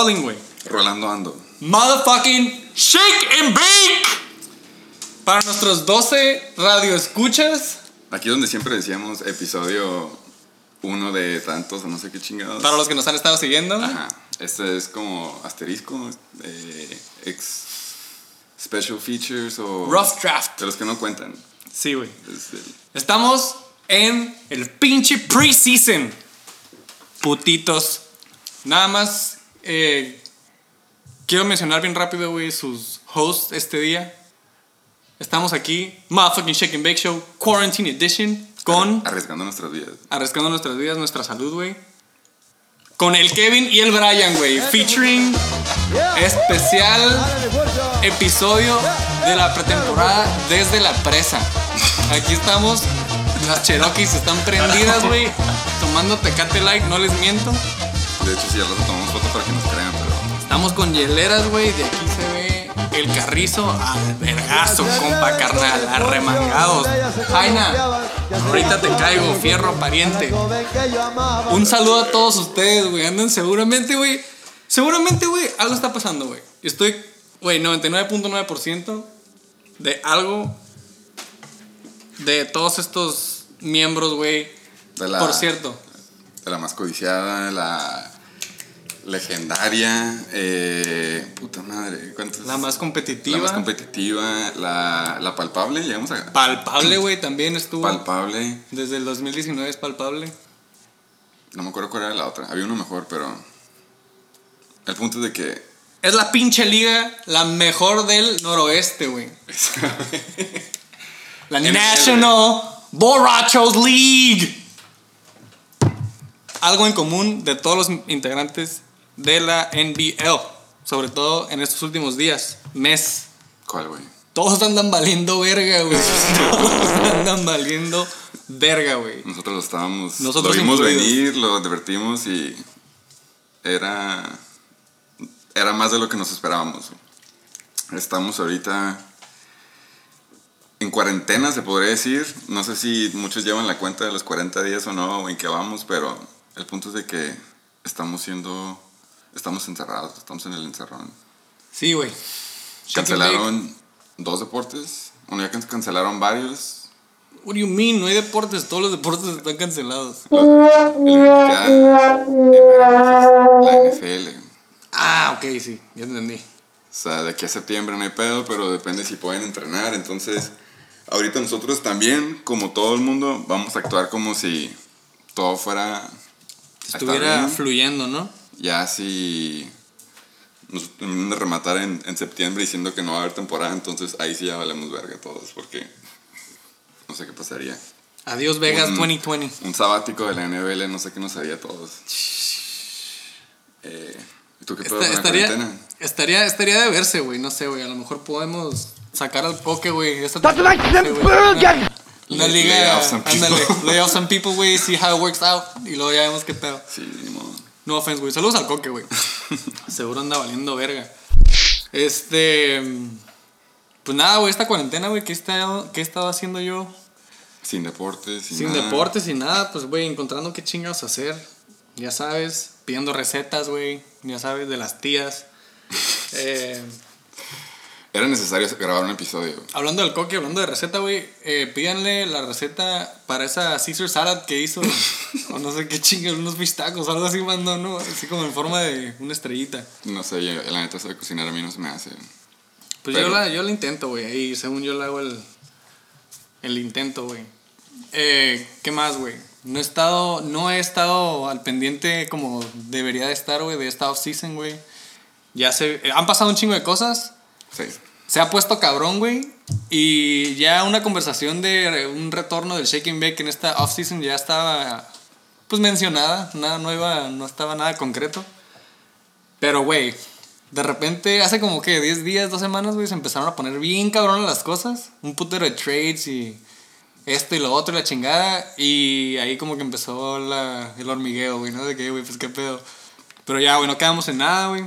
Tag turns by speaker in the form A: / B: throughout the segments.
A: Rolling. Güey.
B: Rolando ando.
A: Motherfucking shake and bake. Para nuestros 12 radioescuchas.
B: Aquí donde siempre decíamos episodio uno de tantos o no sé qué chingados.
A: Para los que nos han estado siguiendo.
B: Ajá. Este es como asterisco, eh, ex special features o
A: Rough draft.
B: de los que no cuentan.
A: Sí, güey.
B: Es el-
A: Estamos en el pinche preseason. Putitos. Nada más eh, quiero mencionar bien rápido, güey, sus hosts este día. Estamos aquí, Motherfucking Shake and Bake Show, Quarantine Edition, con
B: arriesgando nuestras vidas.
A: Arriesgando nuestras vidas, nuestra salud, güey. Con el Kevin y el Brian, güey. Featuring especial episodio de la pretemporada desde la presa. Aquí estamos. Las Cherokees están prendidas, güey. Tomando Tecate Light, no les miento.
B: De hecho, si al rato tomamos foto para que nos crean, pero
A: Estamos con hieleras, güey. De aquí se ve el carrizo al vergazo, compa carnal. Arremangados. Jaina, ahorita te caigo, fierro pariente. Un saludo a todos ustedes, güey. Andan seguramente, güey. Seguramente, güey, algo está pasando, güey. Estoy, güey, 99.9% de algo de todos estos miembros, güey.
B: de
A: Por cierto,
B: de la más codiciada, la legendaria, eh, puta madre, ¿cuántos?
A: la más competitiva.
B: La más competitiva, la, la palpable, llegamos a
A: palpable, güey, también estuvo.
B: palpable.
A: Desde el 2019 es palpable.
B: No me acuerdo cuál era la otra. Había uno mejor, pero. El punto es de que.
A: Es la pinche liga, la mejor del noroeste, güey. La. National Borrachos League. Algo en común de todos los integrantes de la NBL. Sobre todo en estos últimos días, mes.
B: ¿Cuál, güey?
A: Todos andan valiendo verga, güey. Todos andan valiendo verga, güey.
B: Nosotros lo estábamos.
A: Nosotros
B: lo vimos
A: incluidos.
B: venir, lo advertimos y. Era. Era más de lo que nos esperábamos. Estamos ahorita. En cuarentena, se podría decir. No sé si muchos llevan la cuenta de los 40 días o no, o en qué vamos, pero el punto es de que estamos siendo. Estamos encerrados, estamos en el encerrón.
A: Sí, güey.
B: Cancelaron dos deportes. Bueno, ya can- cancelaron varios.
A: What do you mean? No hay deportes. Todos los deportes están cancelados.
B: Los- el es la NFL.
A: Ah, ok, sí. Ya entendí.
B: O sea, de aquí a septiembre no hay pedo, pero depende si pueden entrenar. Entonces, ahorita nosotros también, como todo el mundo, vamos a actuar como si todo fuera.
A: Estuviera fluyendo, ¿no?
B: Ya si nos terminan de rematar en, en septiembre diciendo que no va a haber temporada, entonces ahí sí ya valemos verga todos, porque no sé qué pasaría.
A: Adiós Vegas
B: Un-
A: 2020.
B: Un sabático de la NBL, no sé qué nos haría a todos. Eh, ¿y ¿Tú qué pedo
A: Esta-
B: la
A: estaría, estaría, estaría de verse, güey. No sé, güey. A lo mejor podemos sacar al coque, güey.
B: Lay-
A: liga. Ándale. Lay off some people, güey. See how it works out. Y luego ya vemos qué pedo.
B: Sí, ni modo.
A: No offense, güey. Saludos al coque, güey. Seguro anda valiendo verga. Este. Pues nada, güey. Esta cuarentena, güey. ¿qué, he estado- ¿Qué he estado haciendo yo?
B: Sin deportes, sin,
A: Sin
B: nada.
A: deportes, sin nada, pues, güey, encontrando qué chingados hacer. Ya sabes, pidiendo recetas, güey. Ya sabes, de las tías. Eh,
B: Era necesario grabar un episodio.
A: hablando del coque, hablando de receta, güey. Eh, pídanle la receta para esa Caesar salad que hizo. o no sé qué chingados, unos fish tacos, algo así mandó, ¿no? Así como en forma de una estrellita.
B: No sé, yo- la neta sabe cocinar a mí no se me hace.
A: Pues
B: Pero-
A: yo, la, yo la intento, güey. Ahí, según yo le hago el, el intento, güey. Eh, ¿Qué más, güey? No he estado, no he estado al pendiente como debería de estar, güey, de esta off-season, güey. Ya se... eh, han pasado un chingo de cosas. Se ha puesto cabrón, güey. Y ya una conversación de un retorno del Shake and Bake en esta off-season ya estaba, pues, mencionada. Nada, no, iba, no estaba nada concreto. Pero, güey, de repente, hace como que 10 días, 2 semanas, güey, se empezaron a poner bien cabrón las cosas. Un putero de trades y esto y lo otro y la chingada. Y ahí como que empezó la, el hormigueo, güey, ¿no? De que, güey, pues qué pedo. Pero ya, güey, no quedamos en nada, güey.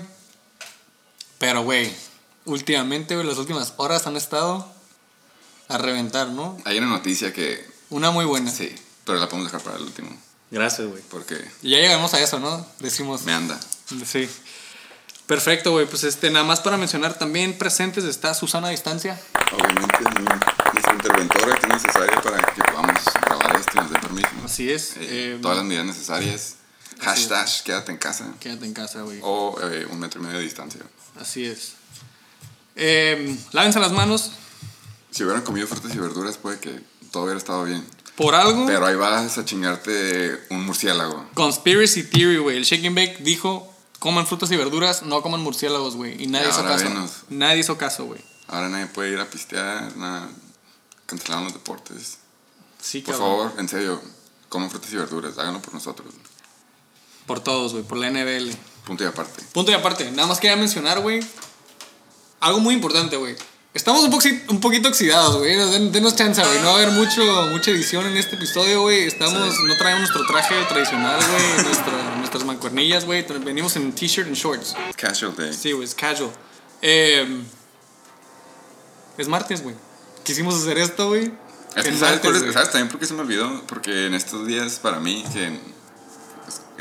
A: Pero, güey, últimamente, güey, las últimas horas han estado a reventar, ¿no?
B: Hay una noticia que.
A: Una muy buena.
B: Sí, pero la podemos dejar para el último.
A: Gracias, güey.
B: Porque
A: Y ya llegamos a eso, ¿no? Decimos.
B: me anda.
A: Sí. Perfecto, güey. Pues este, nada más para mencionar también presentes está Susana a distancia.
B: Obviamente, mi- nuestra interventora que es necesaria para que podamos grabar esto y nos dé permiso.
A: Así es.
B: Eh,
A: eh,
B: todas las medidas necesarias.
A: es.
B: Hashtag quédate en casa.
A: Quédate en casa, güey.
B: O eh, un metro y medio de distancia.
A: Así es. Eh, lávense las manos.
B: Si hubieran comido frutas y verduras, puede que todo hubiera estado bien.
A: Por algo.
B: Pero ahí vas a chingarte un murciélago.
A: Conspiracy Theory, güey. El Shake and Bake dijo: coman frutas y verduras, no coman murciélagos, güey. Y nadie
B: Y
A: hizo caso.
B: venos.
A: Nadie hizo caso, güey.
B: Ahora nadie puede ir a pistear, nada. Cancelaron los deportes.
A: Sí,
B: Por
A: cabrón.
B: favor, en serio, coman frutas y verduras, háganlo por nosotros.
A: Por todos, güey. Por la NBL.
B: Punto y aparte.
A: Punto y aparte, nada más quería mencionar, güey. Algo muy importante, güey. Estamos un, poquito- un poquito oxidados, güey. Den- Denos chance, güey. No va a haber mucho, mucha edición en este episodio, güey. Estamos, no traemos nuestro traje tradicional, güey. nuestra- nuestras mancuernillas, güey. Venimos en t-shirt y shorts.
B: Casual day.
A: Sí, güey, es casual. Eh, es martes, güey. Quisimos hacer esto, güey.
B: Es que, ¿sabes,
A: martes.
B: ¿Sabes también por qué se me olvidó? Porque en estos días, para mí, que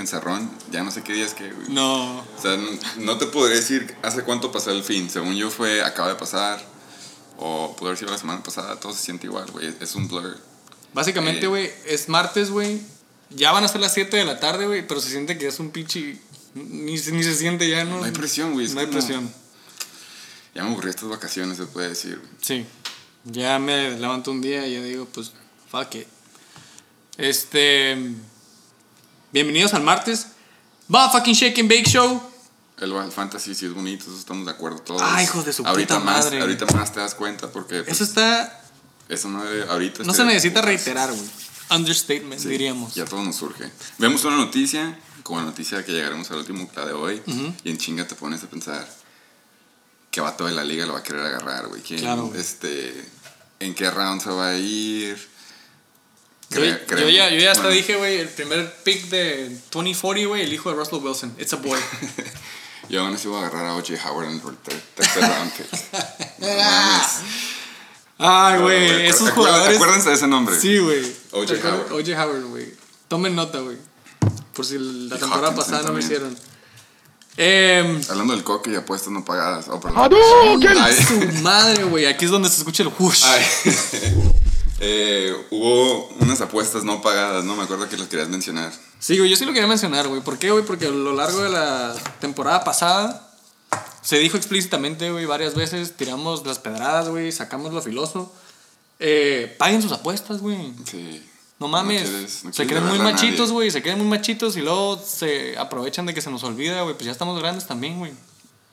B: encerrón, ya no sé qué días que, güey.
A: No.
B: O sea, no, no te podré decir hace cuánto pasó el fin. Según yo fue, acaba de pasar. O pudo haber sido la semana pasada. Todo se siente igual, güey. Es un blur.
A: Básicamente,
B: Eh.
A: güey, es martes, güey. Ya van a ser las 7 de la tarde, güey. Pero se siente que es un pinche. Ni, ni se siente ya, ¿no?
B: No hay presión, güey. es
A: No hay presión.
B: Ya me aburrí estas vacaciones, se puede decir.
A: Sí. Ya me levanto un día y yo digo, pues, fuck it. Este. Bienvenidos al martes. Va fucking Shake and Bake Show.
B: El Wild Fantasy sí es bonito, eso estamos de acuerdo todos.
A: Ah, hijos de su
B: ahorita
A: puta
B: más,
A: madre.
B: Ahorita más te das cuenta porque pues,
A: Eso está.
B: eso no debe- ahorita
A: No
B: este-
A: se necesita reiterar, güey. Understatement,
B: Sí,
A: diríamos.
B: Ya todo nos surge. Vemos una noticia, como la noticia que llegaremos al último, la de hoy, y en chinga te pones a pensar que va toda la liga lo va a querer agarrar, güey. ¿Quién,
A: Claro.
B: Este, ¿En qué round se va a ir?
A: Yo, yo ya, yo ya hasta
B: bueno,
A: dije, güey, el primer pick de 2040, güey, el hijo de Russell Wilson. It's a boy.
B: Yo aún así voy a agarrar a O.J. Howard en el ter- tercer round pick. No.
A: Ay,
B: No,
A: güey,
B: güey,
A: esos
B: acuérdense-
A: jugadores.
B: Acuérdense de ese nombre.
A: Sí, güey.
B: O.J. Howard.
A: O.J. Howard, güey. Tomen nota, güey. Por si la
B: Y
A: temporada
B: Hawkinson
A: pasada no lo
B: también.
A: hicieron. Eh,
B: Hablando del coque y apuestas no pagadas. Oh, perdón. Ay.
A: su madre, güey. Aquí es donde se escucha el whoosh.
B: Eh, hubo unas apuestas no pagadas, no me acuerdo que las querías mencionar.
A: Sí, güey, yo sí lo quería mencionar, güey. ¿Por qué, güey? Porque a lo largo de la temporada pasada se dijo explícitamente, güey, varias veces, tiramos las pedradas, güey, sacamos lo filoso. Eh, paguen sus apuestas, güey.
B: Sí.
A: No mames.
B: quieres- no
A: se creen muy machitos, güey. Se creen muy machitos y luego se aprovechan de que se nos olvida, güey. Pues ya estamos grandes también, güey.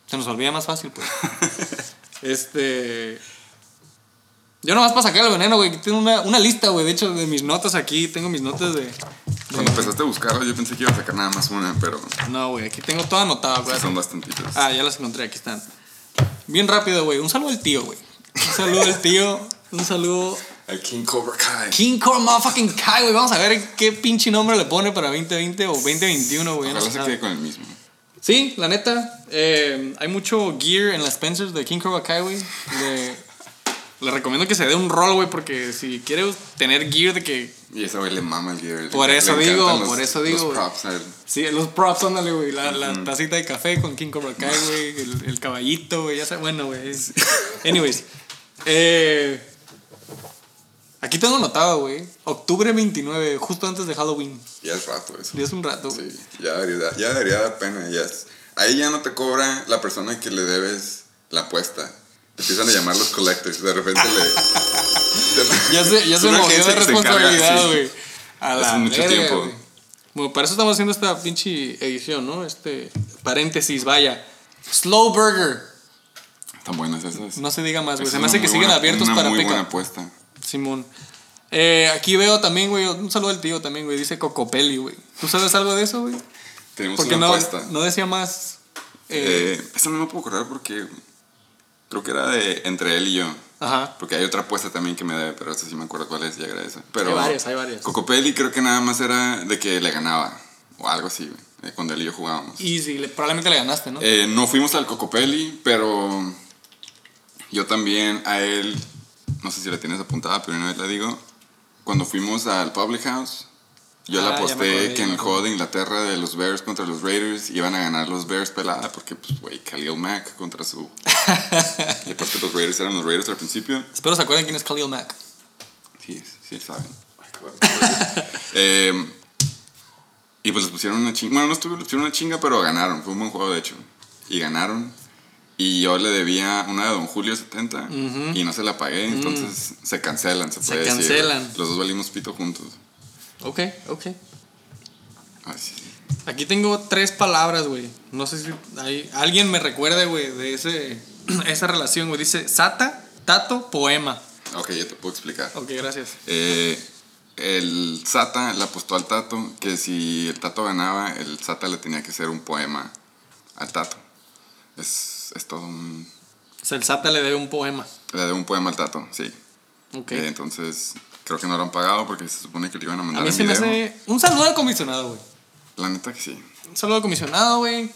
A: Se nos olvida más fácil, pues. este. Yo nomás para sacar el veneno, güey. Tengo una, una lista, güey. De hecho, de mis notas aquí. Tengo mis notas de.
B: Cuando empezaste a buscarlo yo pensé que iba a sacar nada más una, pero
A: No, güey. Aquí tengo todo anotado,
B: sí
A: güey.
B: son bastantitas.
A: Ah, ya las encontré. Aquí están. Bien rápido, güey. Un saludo al tío, güey. Un saludo al tío. Un saludo.
B: El King Cobra Kai.
A: King Core Motherfucking Kai, güey. Vamos a ver qué pinche nombre le pone para 2020 o 2021, güey. ya no
B: Ojalá
A: se
B: quede con el mismo.
A: Sí, la neta, eh, hay mucho gear en las Spencers de King Cobra Kai, güey. Le, le recomiendo que se dé un rol, güey, porque si quiere tener gear de que...
B: Y ese güey le mama el gear.
A: Por eso digo,
B: los-
A: por eso digo,
B: Los props a él.
A: Sí, los props, ándale, güey. La, la tacita de café con King Cobra Kai, güey. El, el caballito, güey. Ya sé, bueno, güey. es- Anyways. Eh, aquí tengo anotado, güey. Octubre 29, justo antes de Halloween.
B: Ya es rato eso.
A: Ya es un rato.
B: Sí, ya debería, ya debería dar pena. Ya es- ahí ya no te cobra la persona que le debes la apuesta. Empiezan a llamar los collectors. De repente le.
A: Ya se, ya se movió de responsabilidad, güey.
B: Hace mucho
A: verga,
B: tiempo.
A: Bueno, para eso estamos haciendo esta pinche edición, ¿no? Este paréntesis, vaya. Slow Burger.
B: Están buenas esas.
A: No se diga más, güey. Se me hace que siguen
B: buena-
A: abiertos
B: una
A: para
B: muy
A: pick
B: buena apuesta.
A: Simón. Eh, aquí veo también, güey. Un saludo al tío también, güey. Dice Cocopelli, güey. ¿Tú sabes algo de eso, güey?
B: Tenemos
A: Porque
B: una
A: no,
B: apuesta.
A: no decía más. Eh,
B: Eh, esa no me puedo acordar porque creo que era de entre él y yo.
A: Ajá.
B: Porque hay otra apuesta también que me debe, pero esta sí me acuerdo cuál es y agradece. Pero
A: Hay varias, hay varias.
B: Cocopelli creo que nada más era de que le ganaba. O algo así, güey. eh, Cuando él y yo jugábamos.
A: Y sí, le- probablemente le ganaste, ¿no?
B: Eh, no fuimos al Cocopelli, pero yo también a él, no sé si la tienes apuntada, pero una vez la digo. Cuando fuimos al Public House, Yo
A: Ah, me
B: aposté que en el juego de Inglaterra de los Bears contra los Raiders iban a ganar los Bears pelada porque, pues, güey, Khalil Mack contra su... y aparte los Raiders eran los Raiders al principio.
A: Espero se acuerden quién es Khalil Mack.
B: Sí, sí saben. Eh, y pues les pusieron una chinga. Bueno, no estuvo, les pusieron una chinga, pero ganaron. Fue un buen juego, de hecho. Y ganaron. Y yo le debía una de Don Julio 70 y no se la pagué. Entonces se cancelan, se
A: Se
B: puede decir.
A: cancelan.
B: Los dos valimos pito juntos.
A: Ok, ok.
B: Ay, sí.
A: Aquí tengo tres palabras, güey. No sé si hay, alguien me recuerde, güey, de ese, esa relación, güey. Dice Sata, Tato, Poema.
B: Ok, ya te puedo explicar.
A: Ok, gracias.
B: Eh, el Sata le apostó al Tato que si el Tato ganaba, el Sata le tenía que hacer un poema al Tato. Es, es todo un...
A: O sea, el Sata le debe un poema.
B: Le debo un poema al Tato, sí.
A: Ok.
B: Eh, entonces, creo que no lo han pagado porque se supone que le iban a
A: A
B: mandar
A: mí
B: el
A: se me hace. Un saludo al comisionado, güey.
B: La neta que sí.
A: Un saludo al comisionado, güey.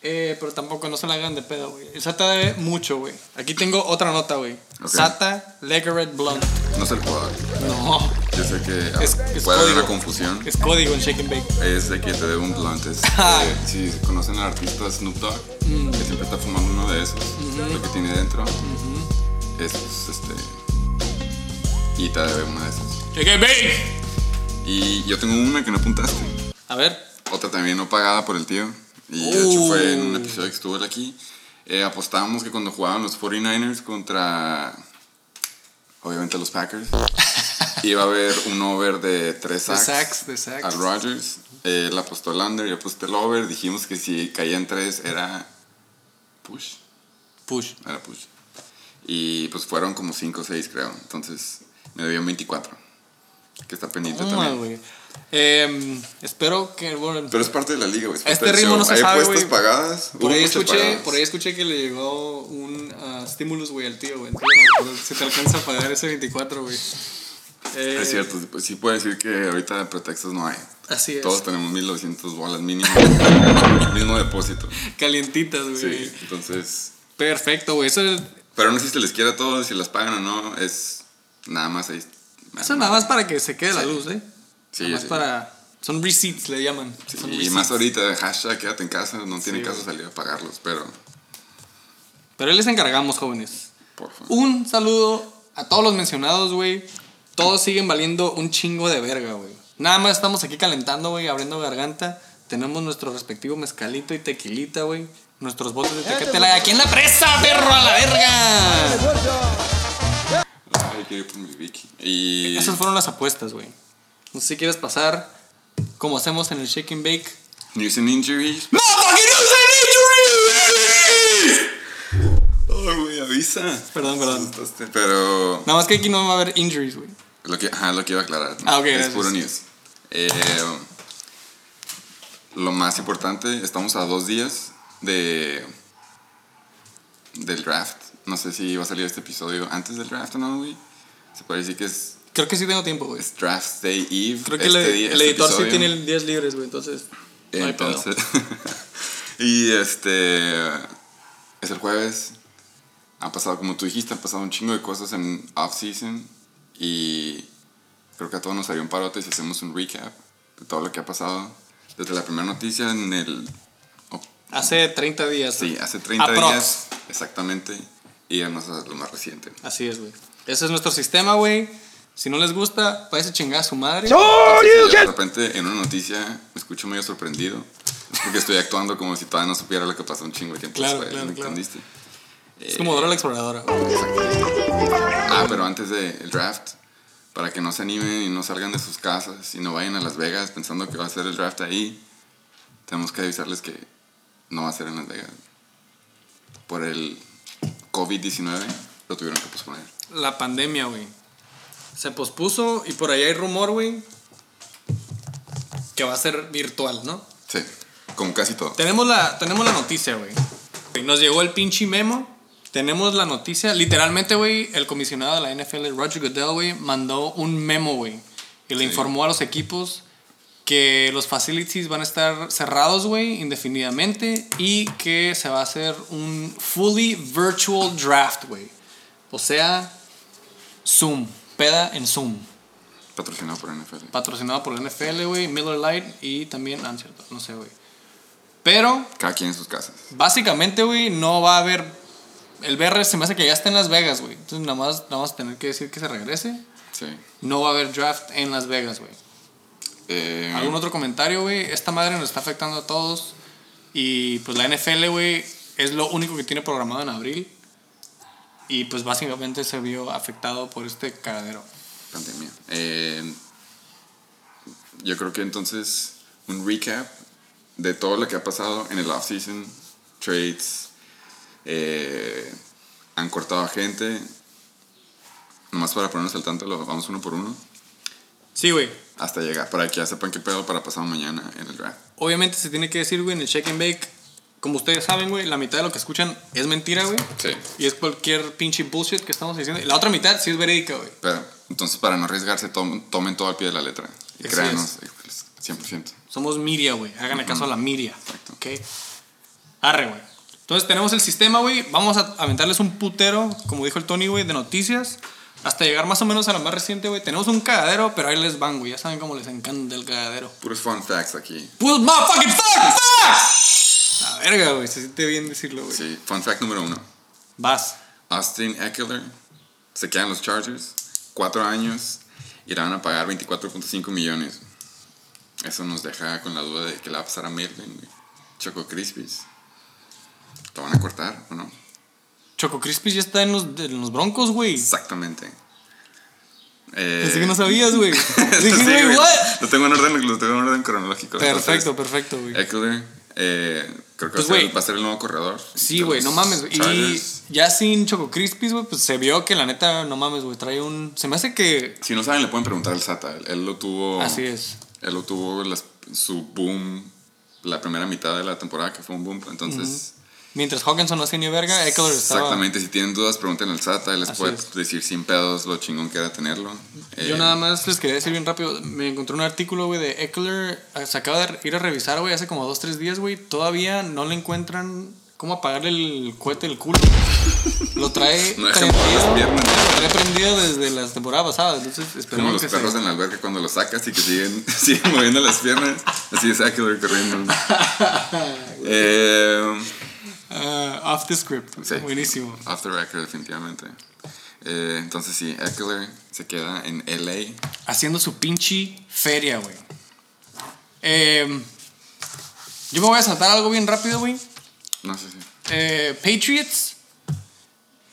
A: Eh, pero tampoco no se la hagan de pedo, güey. El Sata debe mucho, güey. Aquí tengo otra nota, güey. Sata, Legaret Blunt.
B: No es el jugador.
A: No.
B: Yo sé que ah,
A: Es- es
B: puede haber una confusión.
A: Es código en Shake and Bake.
B: Es de que te debo un blunt. Es, eh, si conocen al artista Snoop Dogg,
A: Mm.
B: que siempre está fumando uno de esos, lo que tiene dentro, es este. Y te debe una de esas. Y yo tengo una que no apuntaste.
A: A ver.
B: Otra también no pagada por el tío. Y de hecho fue en un
A: Uh.
B: episodio que estuvo él aquí. Eh, apostábamos que cuando jugaban los 49ers contra, obviamente, los Packers, iba a haber un over de 3
A: De
B: sacks,
A: sacks, de sacks.
B: a Rodgers. Eh, él apostó el under, yo aposté el over. Dijimos que si caían 3 era push.
A: Push.
B: Era push. Y pues fueron como 5 o 6, creo. Entonces me debían 24. Que está pendiente
A: Toma,
B: también.
A: güey. Em, espero que. Bueno,
B: Pero es parte de la liga, güey. parte
A: Este ritmo no se
B: Hay
A: sabe, güey.
B: pagadas.
A: por ahí, escuché,
B: pagadas.
A: por ahí escuché que le llegó un ah, stimulus, güey, al tío, güey. Si te alcanza a pagar ese 24, güey. Eh,
B: Es cierto, pues sí puede decir que ahorita pretextos no hay.
A: Así es.
B: Todos tenemos 1900 bolas mínimo. mismo depósito.
A: Calientitas, güey.
B: Sí, entonces.
A: Perfecto, güey. Eso, es-
B: Pero no sé si se les quiere a todos, si las pagan o no, es nada más ahí.
A: eso nada más para que se quede la luz, ¿eh?
B: Sí,
A: nada más
B: sí.
A: para. Son receipts, le llaman.
B: Sí,
A: Son
B: y
A: receipts.
B: más ahorita, hashtag quédate en casa, no tiene
A: Sí,
B: caso salir a pagarlos, pero
A: Pero ahí les encargamos, jóvenes.
B: por favor.
A: Un saludo a todos los mencionados, güey. Todos siguen valiendo un chingo de verga, güey. Nada más estamos aquí calentando, güey, abriendo garganta. Tenemos nuestro respectivo mezcalito y tequilita, güey. Nuestros botes de tequete. La- Aquí en la presa, perro, a la verga.
B: Quiero ir por mi Vicky. Y.
A: Esas fueron las apuestas, güey. No sé si quieres pasar como hacemos en el Shake and Bake.
B: News and injuries.
A: ¡Motherfucking news and injuries!
B: Ay, güey, avisa.
A: Perdón, perdón.
B: Pero.
A: Nada más que aquí no va a haber injuries, güey.
B: Lo que, ajá, lo que iba a aclarar.
A: Ah, ok,
B: Es
A: gracias.
B: puro news. Eh, lo más importante, estamos a dos días de del draft. No sé si va a salir este episodio antes del draft o no, güey. Se puede decir que es,
A: Creo que sí tengo tiempo, güey.
B: es Draft Day Eve.
A: Creo que
B: este
A: el,
B: día-
A: el
B: este
A: editor sí
B: episodio.
A: tiene días libres, güey. Entonces, no hay.
B: Entonces, y este es el jueves. Han pasado, como tú dijiste, han pasado un chingo de cosas en off-season. Y creo que a todos nos haría un parote si hacemos un recap de todo lo que ha pasado. Desde la primera noticia en el. oh,
A: Hace 30 días.
B: sí, hace 30
A: Aprox.
B: días. Exactamente. Y además lo más reciente.
A: Así es, güey. Ese es nuestro sistema, güey. Si no les gusta, a chingar a su madre.
B: De repente en una noticia me escucho medio sorprendido. Es porque estoy actuando como si todavía no supiera lo que pasó un chingo de tiempo
A: Claro,
B: después.
A: claro,
B: ¿me
A: claro.
B: entendiste?
A: Es como Dora la exploradora.
B: Ah, pero antes del draft, para que no se animen y no salgan de sus casas y no vayan a Las Vegas pensando que va a ser el draft ahí, tenemos que avisarles que no va a ser en Las Vegas. Por el COVID-19 lo tuvieron que posponer.
A: La pandemia, güey. Se pospuso y por ahí hay rumor, güey. Que va a ser virtual, ¿no?
B: Sí, como casi todo.
A: Tenemos la, tenemos la noticia, güey. Nos llegó el pinche memo. Tenemos la noticia. Literalmente, güey, el comisionado de la NFL, Roger Goodell, güey, mandó un memo, güey. Y le
B: Sí.
A: informó a los equipos que los facilities van a estar cerrados, güey, indefinidamente. Y que se va a hacer un fully virtual draft, güey. O sea, Zoom. Peda en Zoom.
B: Patrocinado por NFL.
A: patrocinado por la NFL, güey, Miller Lite y también, ah, no, cierto, no sé, güey. Pero,
B: Cada quien en sus casas.
A: básicamente, güey, no va a haber. El BR se me hace que ya está en Las Vegas, güey. Entonces, nada más vamos a tener que decir que se regrese.
B: Sí.
A: No va a haber draft en Las Vegas, güey.
B: Eh,
A: ¿Algún otro comentario, güey? Esta madre nos está afectando a todos. Y pues la NFL, güey, es lo único que tiene programado en abril. Y pues básicamente se vio afectado por este cagadero.
B: pandemia. Eh, yo creo que entonces un recap de todo lo que ha pasado en el offseason, trades, eh, han cortado a gente. Nomás para ponernos al tanto, lo vamos uno por uno.
A: Sí, güey.
B: Hasta llegar, para que ya sepan qué pedo para pasado mañana en el draft.
A: Obviamente se tiene que decir, güey, en el check and bake. Como ustedes saben, güey, la mitad de lo que escuchan es mentira, güey.
B: Sí.
A: Y es cualquier pinche bullshit que estamos diciendo. La otra mitad sí es verídica, güey.
B: Pero, entonces, para no arriesgarse, tom- tomen todo al pie de la letra. Y
A: Así
B: créanos, pues, 100%.
A: Somos Miria, güey. Háganle caso a la Miria.
B: Exacto.
A: Ok. Arre, güey. Entonces tenemos el sistema, güey. Vamos a aventarles un putero, como dijo el Tony, güey, de noticias. Hasta llegar más o menos a la más reciente, güey. Tenemos un cagadero, pero ahí les van, güey. Ya saben cómo les encanta el cagadero.
B: Puros fun facts aquí.
A: ¡Putos motherfucking fuck! fuck! La verga, güey. Se siente bien decirlo, güey.
B: Sí, fun fact número uno.
A: Vas.
B: Austin Eckler se quedan los Chargers, cuatro años, y le van a pagar 24.5 millones. Eso nos deja con la duda de qué le va a pasar a Melvin, güey. Choco Crispies. ¿Lo van a cortar o no?
A: Choco Crispy ya está en los, en los broncos, güey.
B: Exactamente. Eh,
A: Pensé que no sabías, güey.
B: sí,
A: Dije, güey,
B: güey,
A: what?
B: Lo tengo en orden, lo tengo en orden cronológico.
A: Perfecto,
B: Entonces,
A: perfecto, güey.
B: Eckler, eh, creo que
A: Pues,
B: va, a ser,
A: güey.
B: va a ser el nuevo corredor.
A: Sí, güey, no mames. güey. Y
B: Chargers.
A: ya sin Choco Crispies, güey, pues se vio que la neta, no mames, güey, trae un... Se me hace que...
B: Si no saben, le pueden preguntar al Sata. Él, él lo tuvo.
A: Así es.
B: Él lo tuvo las- su boom la primera mitad de la temporada, que fue un boom. Entonces,
A: Mientras Hawkinson no hacía ni verga, Eckler estaba...
B: exactamente. Si tienen dudas, pregunten al Sata. Él les
A: Así
B: puede
A: es.
B: decir sin pedos lo chingón que era tenerlo.
A: Yo
B: Eh,
A: nada más les quería decir bien rápido, me encontré un artículo, güey, de Eckler, eh, se acaba de ir a revisar, güey, hace como dos, tres días, güey, todavía no le encuentran cómo apagarle el cohete del culo. Lo trae
B: No las piernas.
A: lo trae prendido desde las temporadas pasadas, entonces
B: Como
A: esperemos
B: los
A: que
B: perros
A: se...
B: en la alberca cuando los sacas y que siguen, siguen moviendo las piernas. Así es Eckler corriendo. eh,
A: Ah, off the script,
B: Sí.
A: buenísimo.
B: Off the record, definitivamente. Eh, entonces sí, Eckler se queda en LA.
A: Haciendo su pinche feria, güey. Eh, yo me voy a saltar algo bien rápido, güey.
B: No sé si.
A: Eh, Patriots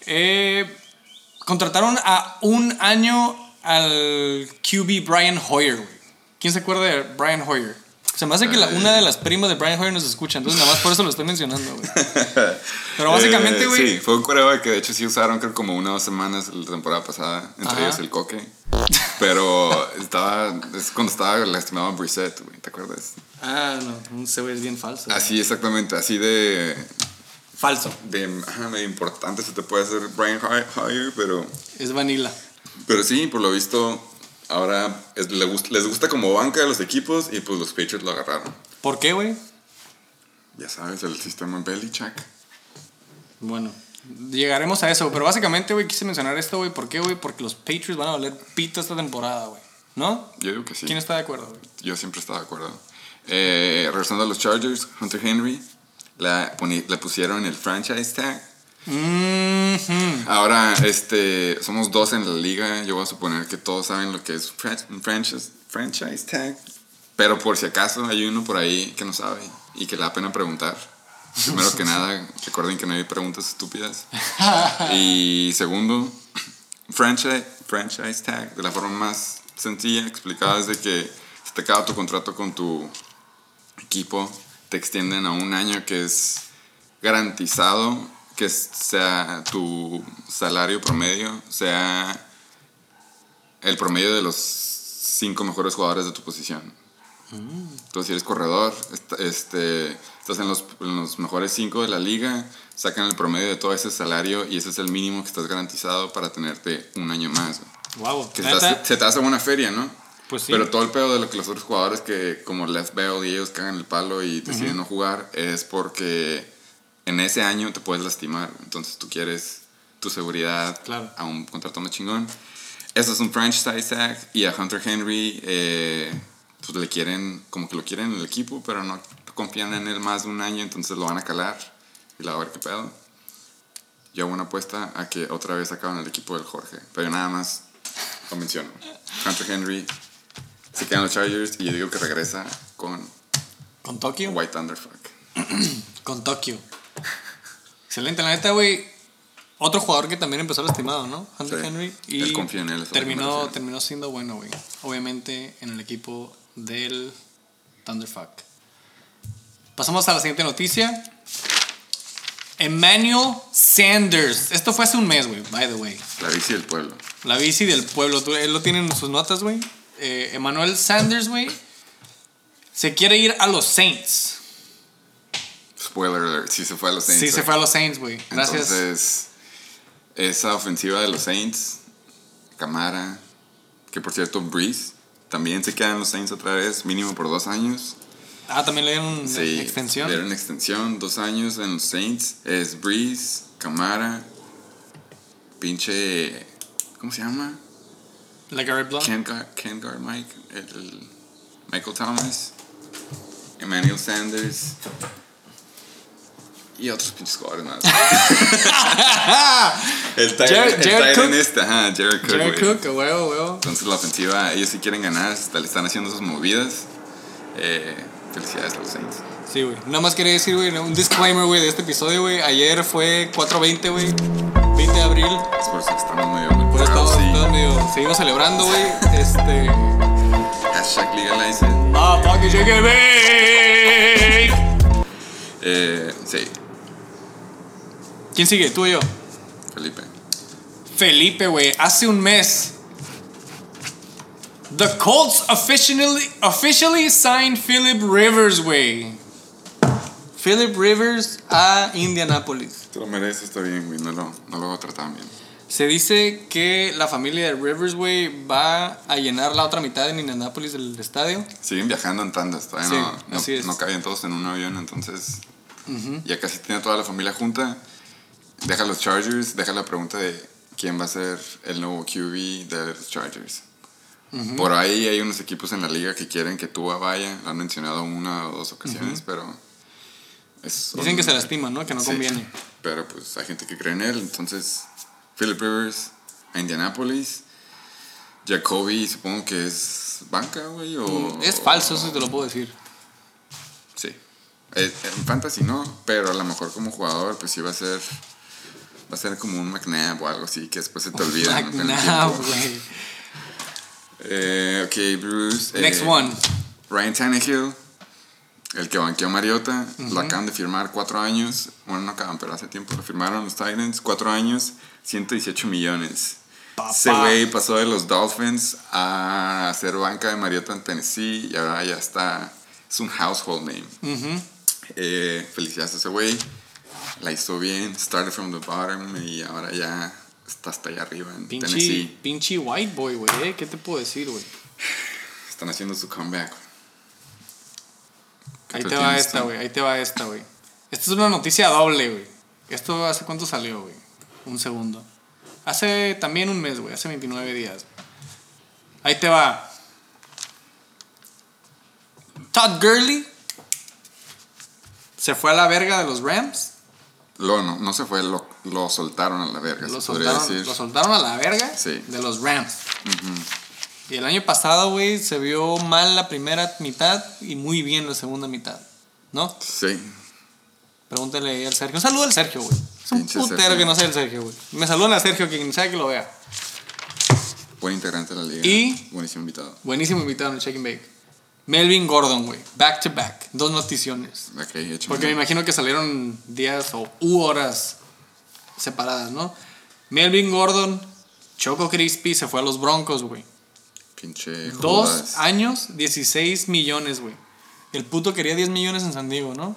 A: eh, contrataron a un año al QB Brian Hoyer, güey. ¿Quién se acuerda de Brian Hoyer? Se me hace que la- una de las primas de Brian Hoyer nos escucha, entonces nada más por eso lo estoy mencionando, güey. Pero básicamente,
B: Eh,
A: güey.
B: sí, fue un coreback que de hecho sí usaron, creo, como una o dos semanas la temporada pasada. Entre
A: Ajá.
B: ellos el coque. Pero estaba. Es cuando estaba lastimado Brissett, güey, ¿te acuerdas?
A: Ah, no, ese güey es bien falso.
B: Así, exactamente, así de.
A: Falso.
B: de ajá, medio importante se te puede hacer Brian Hoy- Hoyer, pero.
A: Es vanilla.
B: Pero sí, por lo visto, ahora es- les gusta como banca a los equipos y pues los Patriots lo agarraron.
A: ¿Por qué, güey?
B: Ya sabes, el sistema Belichick.
A: Bueno, llegaremos a eso. Pero básicamente, güey, quise mencionar esto, güey. ¿Por qué, güey? Porque los Patriots van a valer pito esta temporada, güey. ¿No?
B: Yo digo que sí.
A: ¿Quién está de acuerdo, güey?
B: Yo siempre estaba de acuerdo. Eh, regresando a los Chargers, Hunter Henry, la, le pusieron el franchise tag.
A: Mhm.
B: Ahora, este, somos dos en la liga. Yo voy a suponer que todos saben lo que es franchise, franchise tag. Pero por si acaso hay uno por ahí que no sabe y que le da pena preguntar. Primero que nada, recuerden que no hay preguntas estúpidas. Y segundo, franchise, franchise tag, de la forma más sencilla, explicada, es de que si te acaba tu contrato con tu equipo, te extienden a un año que es garantizado que sea tu salario promedio, sea el promedio de los cinco mejores jugadores de tu posición. Entonces, si eres corredor, est- este, estás en los, en los mejores cinco de la liga, sacan el promedio de todo ese salario y ese es el mínimo que estás garantizado para tenerte un año más.
A: Wow.
B: Que se te, hace, se te hace buena feria, ¿no?
A: Pues sí.
B: Pero todo el pedo de lo que los otros jugadores que como Left Bell y ellos cagan el palo y deciden no jugar es porque en ese año te puedes lastimar. Entonces tú quieres tu seguridad
A: Claro.
B: a un contrato más chingón. eso es un franchise tag. Y a Hunter Henry, eh, pues le quieren, como que lo quieren en el equipo, pero no confían en él más de un año, entonces lo van a calar y la va a ver qué pedo. Yo hago una apuesta a que otra vez acaban el equipo del Jorge, pero yo nada más lo menciono. Hunter Henry se quedan los Chargers y yo digo que regresa con
A: Con Tokio.
B: White Thunderfuck.
A: Con Tokio. Excelente, la neta, güey. Otro jugador que también empezó lastimado, ¿no? Hunter
B: Sí.
A: Henry. Y
B: Él confía en él,
A: terminó, terminó siendo bueno, güey. Obviamente en el equipo del Thunderfuck. Pasamos a la siguiente noticia. Emmanuel Sanders. Esto fue hace un mes, güey, by the way.
B: La bici del pueblo.
A: La bici del pueblo. Tú- Él lo tiene en sus notas, güey. Eh, Emmanuel Sanders, güey. Se quiere ir a los Saints.
B: Spoiler alert, sí se fue a los Saints.
A: Sí, se fue a los Saints, güey. Gracias.
B: Entonces, esa ofensiva de los Saints, Camara, que por cierto, Breeze, también se quedan los Saints otra vez, mínimo por dos años.
A: Ah, también le dieron
B: Sí,
A: extensión.
B: le dieron extensión, dos años en los Saints. Es Breeze, Camara, pinche. ¿Cómo se llama?
A: La Garrett Blunt.
B: Ken, Ken Gar Mike, el, el Michael Thomas, Emmanuel Sanders y otros pinches jugadores más. el
A: Jared-
B: el
A: Jared
B: end este, ajá, Jared Cook.
A: Jared. Cook, huevo, huevo.
B: Entonces la ofensiva, ellos sí quieren ganar, hasta le están haciendo sus movidas. Eh, felicidades a los Saints.
A: Sí, güey. Nada más quería decir, güey, un disclaimer, güey, de este episodio, güey. Ayer fue 4.20, güey. 20 de abril.
B: Es por eso que estamos medio
A: Por eso estamos, medio... Seguimos celebrando, güey. Este...
B: Hashtag legalize it.
A: Ah, fuck it, shake it, bake.
B: Eh, sí,
A: ¿Quién sigue? ¿Tú o yo?
B: Felipe.
A: Felipe, güey. Hace un mes... The Colts officially, officially signed Philip Rivers, güey. Philip Rivers a Indianapolis.
B: Te lo mereces, está bien, güey. No lo, no lo trataban bien.
A: Se dice que la familia de Rivers, güey, va a llenar la otra mitad en Indianapolis del estadio.
B: Siguen viajando en tandas, todavía
A: Sí,
B: no, no,
A: así es.
B: no caben todos en un avión, entonces ya casi tiene toda la familia junta. Deja los Chargers, deja la pregunta de quién va a ser el nuevo QB de los Chargers. Por ahí hay unos equipos en la liga que quieren que Tua vaya, lo han mencionado una o dos ocasiones, pero es
A: Dicen que se lastima, ¿no? Que no
B: Sí,
A: conviene.
B: Pero pues hay gente que cree en él, entonces Philip Rivers a Indianapolis. Jacoby supongo que es banca, güey, o...
A: Mm, Es falso, eso te lo puedo decir.
B: Sí. Eh, En fantasy no, pero a lo mejor como jugador pues sí va a ser va a ser como un McNabb o algo así que después se te olvida. tiempo.
A: güey.
B: Eh, ok, Bruce. eh,
A: Next one.
B: Ryan Tannehill, el que banqueó a Mariota, lo acaban de firmar cuatro años. Bueno, no acaban, pero hace tiempo lo firmaron los Titans. Cuatro años, 118 millones.
A: Papá.
B: Ese güey pasó de los Dolphins a ser banca de Mariota en Tennessee y ahora ya está. Es un household name.
A: Ujú.
B: Eh, felicidades a ese güey. La hizo bien. Started from the bottom y ahora ya está hasta allá arriba en
A: Pinche,
B: Tennessee.
A: pinche white boy, güey. ¿eh? ¿Qué te puedo decir, güey?
B: Están haciendo su comeback. ¿Qué
A: Ahí te va esta,
B: tú?
A: güey. Ahí te va esta, güey. Esta es una noticia doble, güey. ¿Esto hace cuánto salió, güey? Un segundo. Hace también un mes, güey. Hace 29 días. Ahí te va. Todd Gurley se fue a la verga de los Rams.
B: Lo, no, no se fue, lo, lo soltaron a la verga,
A: Lo
B: se
A: soltaron,
B: decir.
A: lo soltaron a la verga
B: Sí.
A: de los Rams. Y el año pasado, güey, se vio mal la primera mitad y muy bien la segunda mitad. ¿No?
B: Sí,
A: Pregúntale ahí al Sergio. Un saludo al Sergio, güey. Es un
B: Pinche
A: putero
B: Sergio.
A: que no sea el Sergio, güey. Me saludan a Sergio, que quien sea que lo vea.
B: buen integrante de la liga.
A: Y-
B: Buenísimo invitado.
A: Buenísimo invitado en el Check and Bake. Melvin Gordon, güey. Back to back. Dos noticiones. Porque me imagino que salieron días o u horas separadas, ¿no? Melvin Gordon, Choco Crispy, se fue a los Broncos, güey.
B: Pinche
A: Dos años, 16 millones, güey. El puto quería 10 millones en San Diego, ¿no?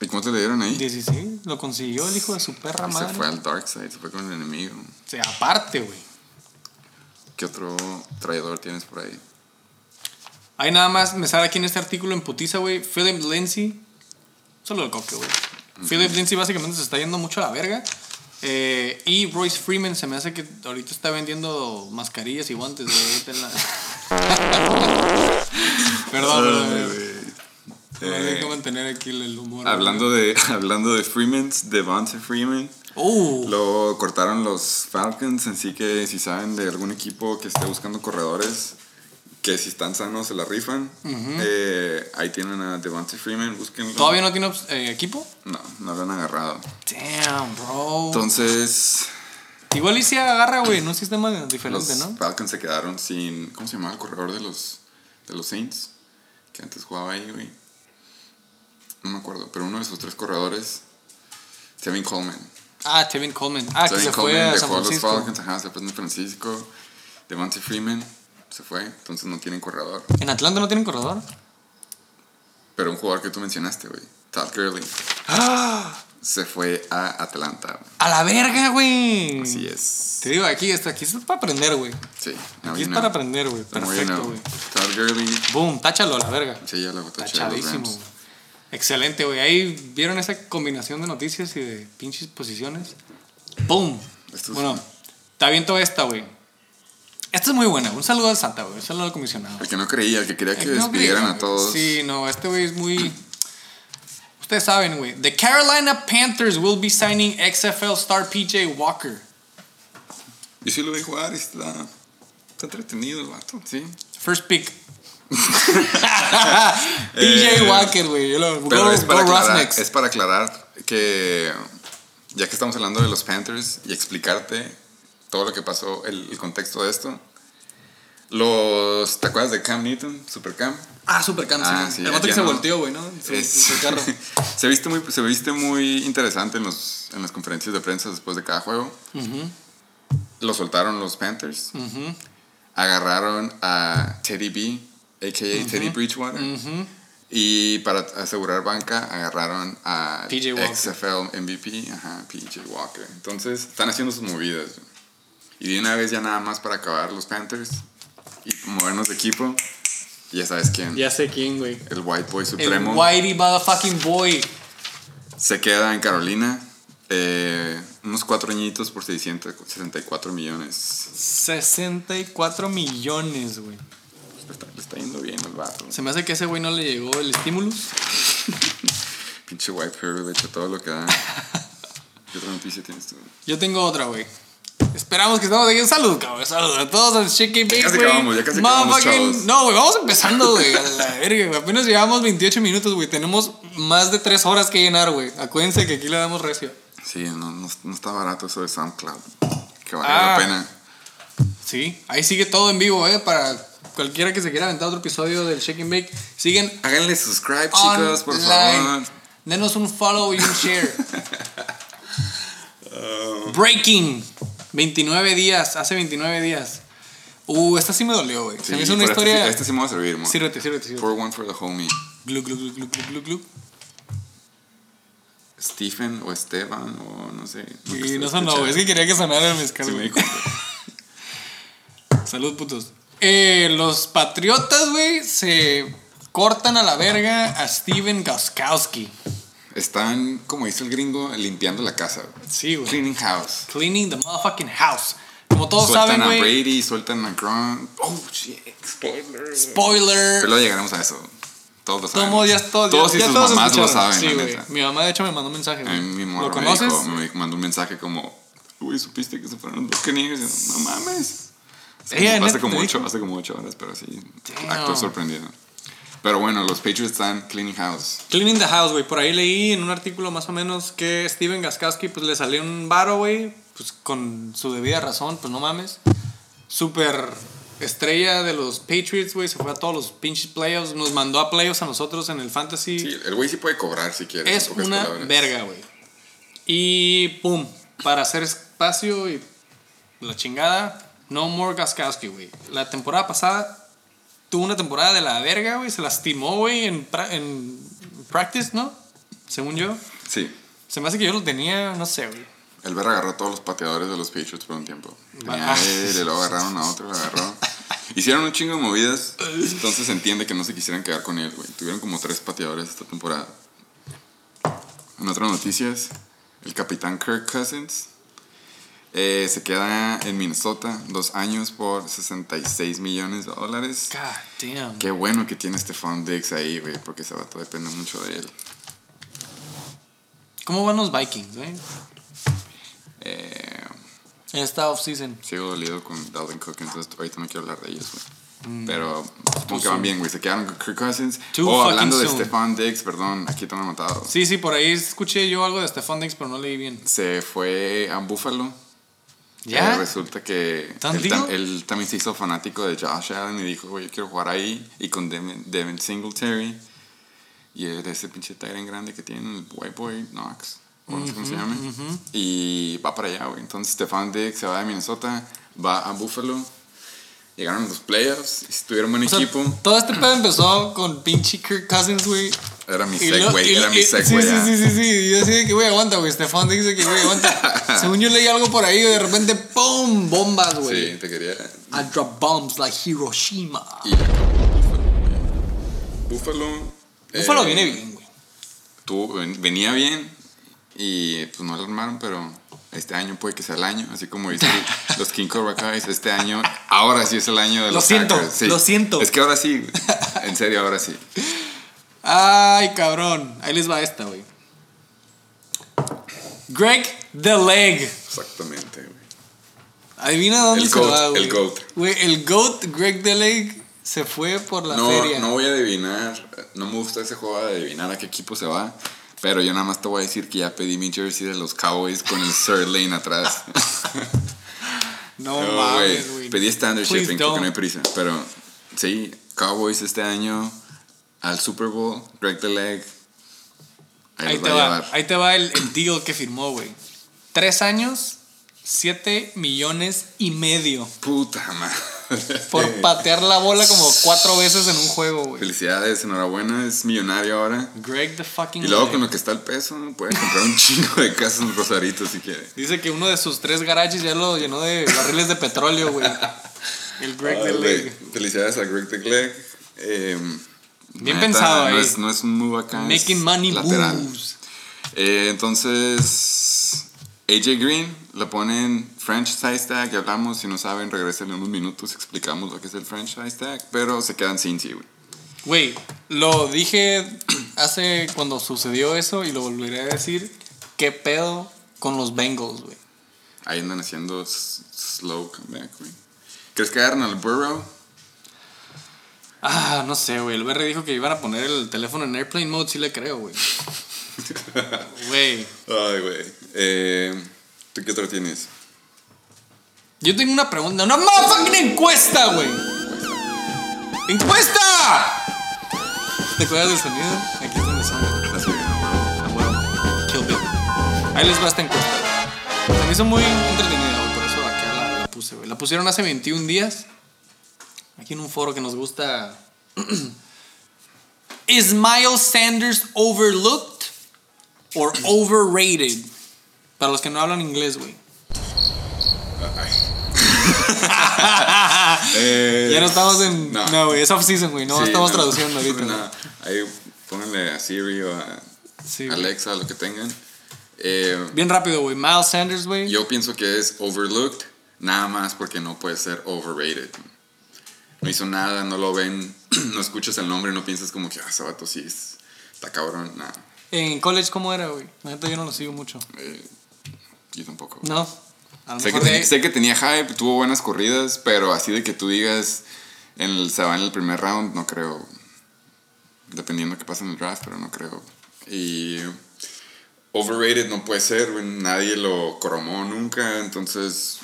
B: ¿Y cómo te le dieron ahí?
A: 16, lo consiguió el hijo de su perra
B: se
A: madre.
B: fue al Dark Side, se fue con el enemigo.
A: O sea, aparte, güey.
B: ¿Qué otro traidor tienes por ahí?
A: Ahí nada más me sale aquí en este artículo en putiza, güey. Philip Lindsay. Solo el coque, güey. Philip Lindsay básicamente se está yendo mucho a la verga. Eh, y Royce Freeman se me hace que ahorita está vendiendo mascarillas y guantes, güey. ahorita en la- perdón, perdón. güey. No hay que
B: Eh,
A: mantener aquí el humor.
B: hablando de, hablando de Freemans, Devonta Freeman.
A: Uh,
B: Lo cortaron los Falcons, así que si saben de algún equipo que esté buscando corredores, que si están sanos se la rifan, eh, ahí tienen a Devonta Freeman, búsquenlo.
A: ¿Todavía no tiene eh, equipo?
B: No, no lo han agarrado.
A: Damn, bro.
B: Entonces,
A: Igual y se agarra, güey, en un sistema diferente,
B: los
A: ¿no?
B: Falcons se quedaron sin. ¿Cómo se llamaba el corredor de los, de los Saints? Que antes jugaba ahí, güey. No me acuerdo, pero uno de sus tres corredores, Tevin Coleman.
A: Ah, Tevin Coleman. Ah, que
B: Tevin
A: se fue
B: Coleman
A: a
B: dejó
A: San
B: a los
A: Francisco.
B: Falcons, ajá, se fue a San Francisco. Devontae Freeman se fue, entonces no tienen corredor.
A: ¿En Atlanta no tienen corredor?
B: Pero un jugador que tú mencionaste, güey, Todd Gurley, se fue a Atlanta. güey.
A: ¡A la verga, güey!
B: Así es.
A: Te digo, aquí, esto, aquí es para aprender, güey.
B: Sí,
A: Aquí es
B: know.
A: para aprender, güey. Perfecto, güey.
B: Todd Gurley,
A: Boom, táchalo a la verga.
B: sí, ya lo.
A: Tachadísimo. Excelente, güey. Ahí vieron esa combinación de noticias y de pinches posiciones. ¡Boom!
B: Esto es-
A: Bueno, te aviento esta, güey. Esta es muy buena. Un saludo al Santa, güey. Un saludo al comisionado.
B: El que no creía, el que quería que
A: Eh, no
B: despidieran a todos.
A: Sí, no, este güey es muy. Ustedes saben, güey. The Carolina Panthers will be signing XFL star PJ Walker.
B: Yo sí lo vi jugar está, está entretenido el vato, sí.
A: First pick. PJ Walker, güey.
B: Pero es, para aclarar, es para aclarar que, ya que estamos hablando de los Panthers y explicarte todo lo que pasó, el, el contexto de esto. Los, ¿Te acuerdas de Cam Newton, Super Cam?
A: Ah, super cáncer.
B: Ah, sí,
A: el vato que se
B: no.
A: volteó, güey, ¿no? Su,
B: Es-
A: su carro.
B: se, viste muy, se viste muy interesante en, los, en las conferencias de prensa después de cada juego. Lo soltaron los Panthers.
A: Ujú.
B: Agarraron a Teddy B, a.k.a. Teddy Bridgewater. Y para asegurar banca, agarraron a
A: PJ Walker.
B: XFL MVP, ajá, PJ Walker. Entonces, están haciendo sus movidas. Y de una vez, ya nada más para acabar los Panthers y movernos de equipo, ya sabes quién.
A: Ya sé quién, güey.
B: El White Boy
A: El
B: Supremo
A: Whitey motherfucking boy.
B: se queda en Carolina. eh, unos cuatro añitos por 664 millones.
A: 64 millones.
B: Le está, le está yendo bien al vato.
A: Se me hace que a ese güey no le llegó el estímulo.
B: Pinche white privilege, todo lo que da. ¿Qué otra noticia tienes tú?
A: Yo tengo otra, güey. Esperamos que estamos aquí. Un saludo, cabrón. Saludos a todos al Shaky Bake,
B: casi acabamos, ya casi acabamos, chavos.
A: No, güey, vamos empezando, güey. A la verga, güey. Apenas llevamos 28 minutos, güey. Tenemos más de 3 horas que llenar, güey. Acuérdense que aquí le damos recio.
B: Sí, no, no, no está barato eso de SoundCloud. Que vale
A: Ah.
B: la pena.
A: Sí, ahí sigue todo en vivo, eh. Para cualquiera que se quiera aventar otro episodio del Shake and Bake. Siguen
B: Háganle subscribe, chicos, por favor.
A: Denos un follow y un share.
B: Oh.
A: Breaking. 29 días, hace 29 días. Uh, esta sí me dolió, güey. Se
B: Sí,
A: me hizo una
B: pero
A: historia.
B: Este, sí me va a servir, mo.
A: Sírvete, sírvete, sírvete.
B: Pour one for the homie.
A: Glu, glu, glu, glu, glu, glu.
B: Stephen o Esteban o no sé.
A: Y no sonó. Es que quería que sonara el mezcal,
B: Sí, me.
A: Salud, putos. Eh, los patriotas, güey, se cortan a la verga a Steven Goskowski.
B: Están, como dice el gringo, limpiando la casa. güey.
A: Sí, güey.
B: Cleaning house.
A: Cleaning the motherfucking house. Como todos
B: sueltan
A: saben,
B: a
A: güey.
B: Brady, sueltan a Gronk. Oh, shit. Spoiler.
A: Spoiler.
B: Pero luego llegaremos a eso. Todos lo saben.
A: Todos, ya, todos,
B: Todos
A: ya,
B: y
A: ya
B: sus
A: todos
B: mamás lo saben,
A: Sí, güey. Mi mamá, de hecho, me mandó un mensaje,
B: A
A: güey.
B: mí mi morro
A: ¿Lo
B: me,
A: conoces?
B: dijo, me mandó un mensaje como, uy, ¿supiste que se fueron los Buccaneers? No mames. Como, hace como
A: te
B: ocho,
A: dijo.
B: hace como ocho horas, pero sí,
A: Damn.
B: acto sorprendido. Pero bueno, los Patriots están cleaning house.
A: Cleaning the House, güey. Por ahí leí en un artículo más o menos que Steven Gaskowski pues le salió un varo, güey. Pues con su debida razón, pues no mames. Súper estrella de los Patriots, güey. Se fue a todos los pinches playoffs. Nos mandó a playoffs a nosotros en el Fantasy.
B: Sí, el güey sí puede cobrar si quiere.
A: es una
B: palabras.
A: verga, güey. Y pum. Para hacer espacio y la chingada. No more Gaskowski, güey. La temporada pasada tuvo una temporada de la verga, güey. Se lastimó, güey, en, pra- en practice, ¿no? Según yo.
B: Sí.
A: Se me hace que yo lo tenía, no sé, güey.
B: El Ver agarró a todos los pateadores de los Patriots por un tiempo. Tenía él, luego agarraron a otro, lo agarró. Hicieron un chingo de movidas, entonces se entiende que no se quisieran quedar con él, güey. Tuvieron como tres pateadores esta temporada. En otras noticias, el capitán Kirk Cousins Eh, se queda en Minnesota dos años por 66 millones de dólares.
A: God damn.
B: Qué bueno que tiene Stephon Diggs ahí, güey, porque ese vato depende mucho de él.
A: ¿Cómo van los Vikings, güey?
B: Eh,
A: En esta offseason.
B: sigo dolido con Dalvin Cook, entonces ahorita no quiero hablar de ellos, güey.
A: Mm.
B: Pero supongo que van bien, güey. Se quedaron con Kirk Cousins.
A: Too
B: oh, hablando de. Stephon Diggs, perdón, aquí tengo anotado.
A: Sí, sí, por ahí escuché yo algo de Stephon Diggs, pero no leí bien.
B: Se fue a Buffalo.
A: ¿Ya?
B: Eh, resulta que
A: ¿Tan
B: él, tam- él también se hizo fanático de Josh Allen y dijo, güey, yo quiero jugar ahí. Y con Devin, Devin Singletary. Y de ese pinche Tyrant grande que tiene, el White Boy Knox. O no sé cómo se llama. Y va para allá, güey. Entonces Stefan Diggs se va de Minnesota, va a Buffalo. Llegaron los playoffs, y tuvieron buen
A: O sea,
B: equipo.
A: todo este pedo empezó con pinche Kirk Cousins, güey.
B: Era mi segue, era mi segue.
A: Sí, sí, sí, sí, sí. Yo así de que, güey, aguanta, güey. Diggs de que, güey, aguanta. Según yo leí algo por ahí, de repente, ¡pum! Bombas, güey.
B: Sí, te quería.
A: I drop bombs like Hiroshima.
B: Y Buffalo. güey. Buffalo. Eh,
A: viene bien, güey.
B: ven- venía bien y pues no lo armaron, pero este año puede que sea el año, así como dicen los King Cobra Kais, este año, ahora sí es el año de
A: Lo
B: los
A: siento,
B: sí.
A: lo siento.
B: Es que ahora sí, en serio, ahora sí.
A: Ay, cabrón. Ahí les va esta, güey. Greg the Leg.
B: Exactamente, güey.
A: Adivina dónde
B: El
A: se
B: GOAT,
A: va, güey.
B: el GOAT.
A: Güey, el GOAT, Greg the Leg, se fue por la
B: No,
A: feria.
B: no voy a adivinar, no me gusta ese juego de adivinar a qué equipo se va, pero yo nada más te voy a decir que ya pedí mi jersey de los Cowboys con el Sir Lane atrás.
A: No,
B: No,
A: mames,
B: güey. Pedí standard
A: Please
B: shipping porque
A: don't.
B: no hay prisa. Pero sí, Cowboys este año al Super Bowl, Greg the Leg. Ahí,
A: te
B: va
A: ahí te va el, el deal que firmó, güey. Tres años, siete millones y medio
B: Puta madre.
A: por patear la bola como cuatro veces en un juego, güey.
B: Felicidades, enhorabuena, es millonario ahora.
A: Greg the fucking
B: Y luego con lo que está el peso, puede comprar un chingo de casas en Rosarito si quiere.
A: Dice que uno de sus tres garages ya lo llenó de barriles de petróleo, güey. El Greg the Leg.
B: Felicidades a Greg the Leg. Eh,
A: Bien
B: neta,
A: pensado
B: no
A: ahí.
B: Es, no es un move acá.
A: Making money
B: lateral.
A: moves.
B: Eh, entonces, AJ Green le ponen franchise tag. Ya hablamos, si no saben, regresen en unos minutos, explicamos lo que es el franchise tag. Pero se quedan sin sí, güey.
A: Güey, lo dije hace cuando sucedió eso y lo volveré a decir. ¿Qué pedo con los Bengals, güey?
B: Ahí andan haciendo slow comeback, güey. ¿Crees que agarran al Burrow?
A: Ah, no sé, güey. El BR dijo que iban a poner el teléfono en airplane mode, sí le creo, güey. Güey.
B: Ay, güey. Eh, ¿Tú qué otro tienes?
A: Yo tengo una pregunta. ¡Una motherfucking encuesta, güey! ¡Encuesta! ¿Te acuerdas del sonido? Aquí es donde.
B: Así,
A: Ah, huevo. Kill Bill. Ahí les va esta encuesta. Se me hizo muy entretenida. Por eso acá la, la puse, güey. La pusieron hace 21 días. Aquí en un foro que nos gusta. ¿Is Miles Sanders overlooked or overrated? Para los que no hablan inglés, güey.
B: Eh,
A: Ya no estamos en.
B: no.
A: No, güey, es off-season, güey. No
B: Sí,
A: estamos
B: no.
A: traduciendo ahorita.
B: No, Ahí pónganle a Siri o a
A: Sí.
B: Alexa, lo que tengan. Eh,
A: Bien rápido, güey. Miles Sanders, güey.
B: yo pienso que es overlooked, nada más porque no puede ser overrated. No hizo nada, no lo ven, no escuchas el nombre, no piensas como que, ah, ese vato sí es- está cabrón, nada.
A: En college, ¿cómo era, güey? La neta, yo no lo sigo mucho.
B: Eh, yo tampoco.
A: No. A lo
B: Sé que,
A: mejor de-
B: tenía, sé que tenía hype, tuvo buenas corridas, pero así de que tú digas, en el, se va en el primer round, no creo. Dependiendo qué pasa en el draft, pero no creo. Y overrated no puede ser, güey, nadie lo cromó nunca, entonces,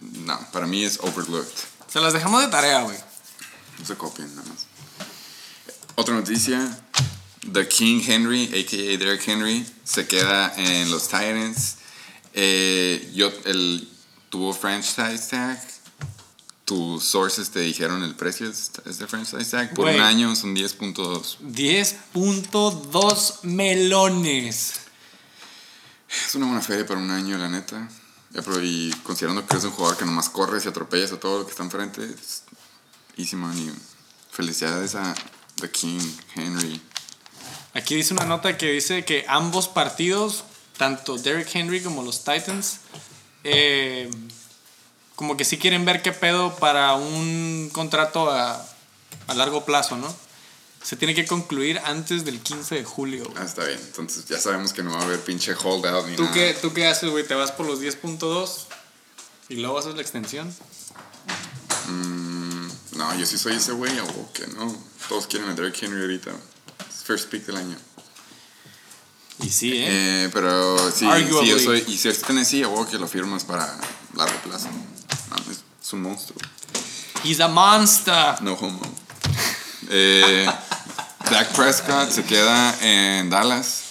B: no, para mí es overlooked.
A: Se las dejamos de tarea, güey.
B: No se copien nada más. Otra noticia, The King Henry, a.k.a. Derek Henry, se queda en los Titans. Eh, yo, el, tuvo franchise tag. Tus sources te dijeron el precio es de franchise tag. Por un año son 10.2.
A: 10.2 melones.
B: Es una buena feria para un año, la neta. Y considerando que es un jugador que nomás corres y atropellas a todo lo que está enfrente, es easy money. Felicidades a The King Henry.
A: Aquí dice una nota que dice que ambos partidos, tanto Derrick Henry como los Titans, eh, como que sí quieren ver qué pedo para un contrato a largo plazo, ¿no? Se tiene que concluir antes del 15 de julio. güey.
B: Ah, está bien. Entonces ya sabemos que no va a haber pinche holdout ni
A: ¿Tú
B: nada.
A: qué, ¿Tú qué haces, güey? ¿Te vas por los 10.2 y luego haces la extensión?
B: Mm, no, yo sí soy ese güey, huevo que no. Todos quieren a Derrick Henry ahorita. First pick del año.
A: Y sí, ¿eh?
B: Eh, pero sí, sí, yo soy. Y si es Tennessee, huevo que lo firmas para largo plazo. No, es, es un monstruo.
A: He's a monster.
B: No homo. Eh, Dak Prescott se queda en Dallas.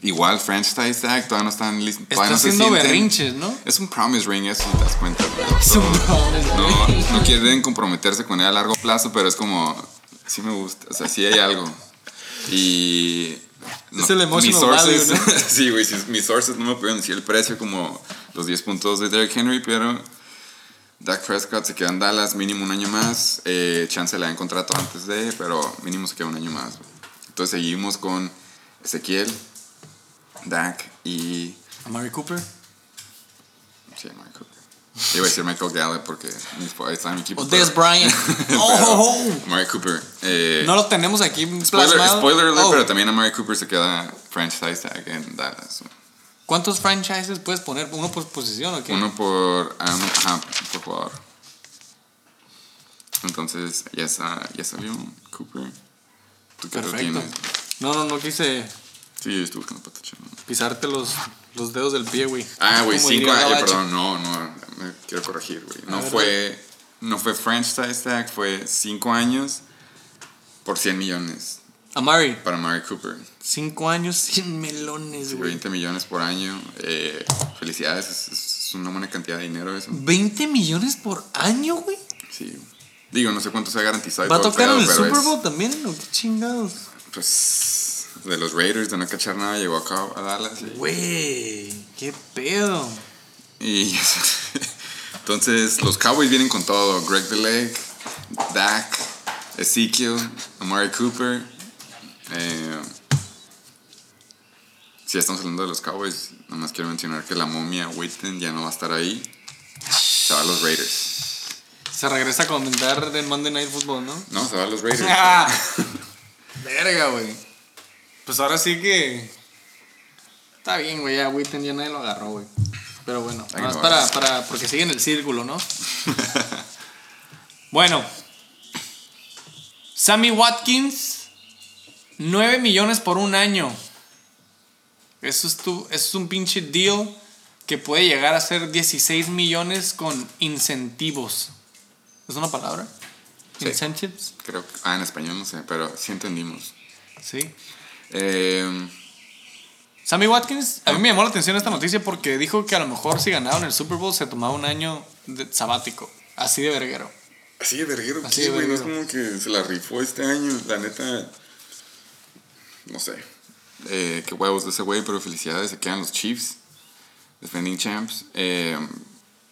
B: Igual, franchise tag, todavía no están listos.
A: Está haciendo berrinches, ¿no?
B: Es un promise ring, eso si te das cuenta.
A: Es un promise
B: no,
A: ring.
B: no quieren comprometerse con él a largo plazo, pero es como, sí me gusta, o sea, sí hay algo. Y...
A: Es el emotional
B: sources,
A: value, ¿no?
B: sí, güey, mis sources no me pueden decir el precio como los 10 puntos de Derrick Henry, pero Dak Prescott se queda en Dallas mínimo un año más. Eh, chance le dan contrato antes de, pero mínimo se queda un año más. Entonces seguimos con Ezequiel, Dak y
A: Amari Cooper.
B: Sí, Michael. Iba a decir Michael Gallup porque está en mi equipo.
A: O Des Bryant.
B: pero
A: Oh,
B: Murray Cooper. eh,
A: no lo tenemos aquí
B: spoiler,
A: plasmado.
B: spoiler alert,
A: Oh.
B: pero también a Murray Cooper se queda franchise tag en Dallas.
A: ¿Cuántos franchises puedes poner? ¿Uno por posición o qué?
B: Uno por, uno- ajá, por jugador. Entonces, ya, sa- ya salió Cooper. ¿Tú qué
A: Perfecto. No, no, no quise
B: Sí, yo estuve buscando patacha.
A: pisarte los, los dedos del pie, güey.
B: Ah, güey, cinco años, perdón, no, no, me quiero corregir, güey. No
A: ver,
B: fue, no fue franchise tag, fue cinco años por 100 millones
A: Amari,
B: para Murray Cooper.
A: cinco años, 100 melones, güey.
B: 20 millones por año. eh, felicidades, es, es una buena cantidad de dinero eso.
A: 20 millones por año, güey.
B: Sí. Digo, no sé cuánto se ha garantizado.
A: ¿Va a tocar en el Super
B: es-
A: Bowl también? ¿O qué chingados?
B: Pues de los Raiders, de no cachar nada, llegó acá a Dallas.
A: Güey, qué pedo.
B: Y entonces los Cowboys vienen con todo. Greg DeLake, Dak, Ezekiel, Amari Cooper. Eh, si ya estamos hablando de los Cowboys, nomás quiero mencionar que la momia Witten ya no va a estar ahí. Se va a los Raiders.
A: Se regresa a comentar del Monday Night Football, ¿no?
B: No, se va a los Raiders.
A: Ah, Verga, güey. Pues ahora sí que. Está bien, güey. Ya Witten ya nadie lo agarró, güey. Pero bueno,
B: Ahí
A: más
B: no
A: para, para. Porque sigue en el círculo, ¿no? bueno. Sammy Watkins. 9 millones por un año. Eso es, tu, eso es un pinche deal que puede llegar a ser 16 millones con incentivos. ¿Es una palabra?
B: Sí.
A: Incentives.
B: Creo que, ah, en español no sé, pero sí entendimos.
A: Sí.
B: Eh,
A: Sammy Watkins, a mí me llamó la atención esta noticia porque dijo que a lo mejor si ganaban el Super Bowl se tomaba un año de sabático. Así de verguero.
B: así de verguero,
A: Así
B: ¿qué,
A: de
B: güey? No es como que se la rifó este año. La neta, no sé. Eh, qué huevos de ese güey, pero felicidades. Se quedan los Chiefs, defending champs. Eh,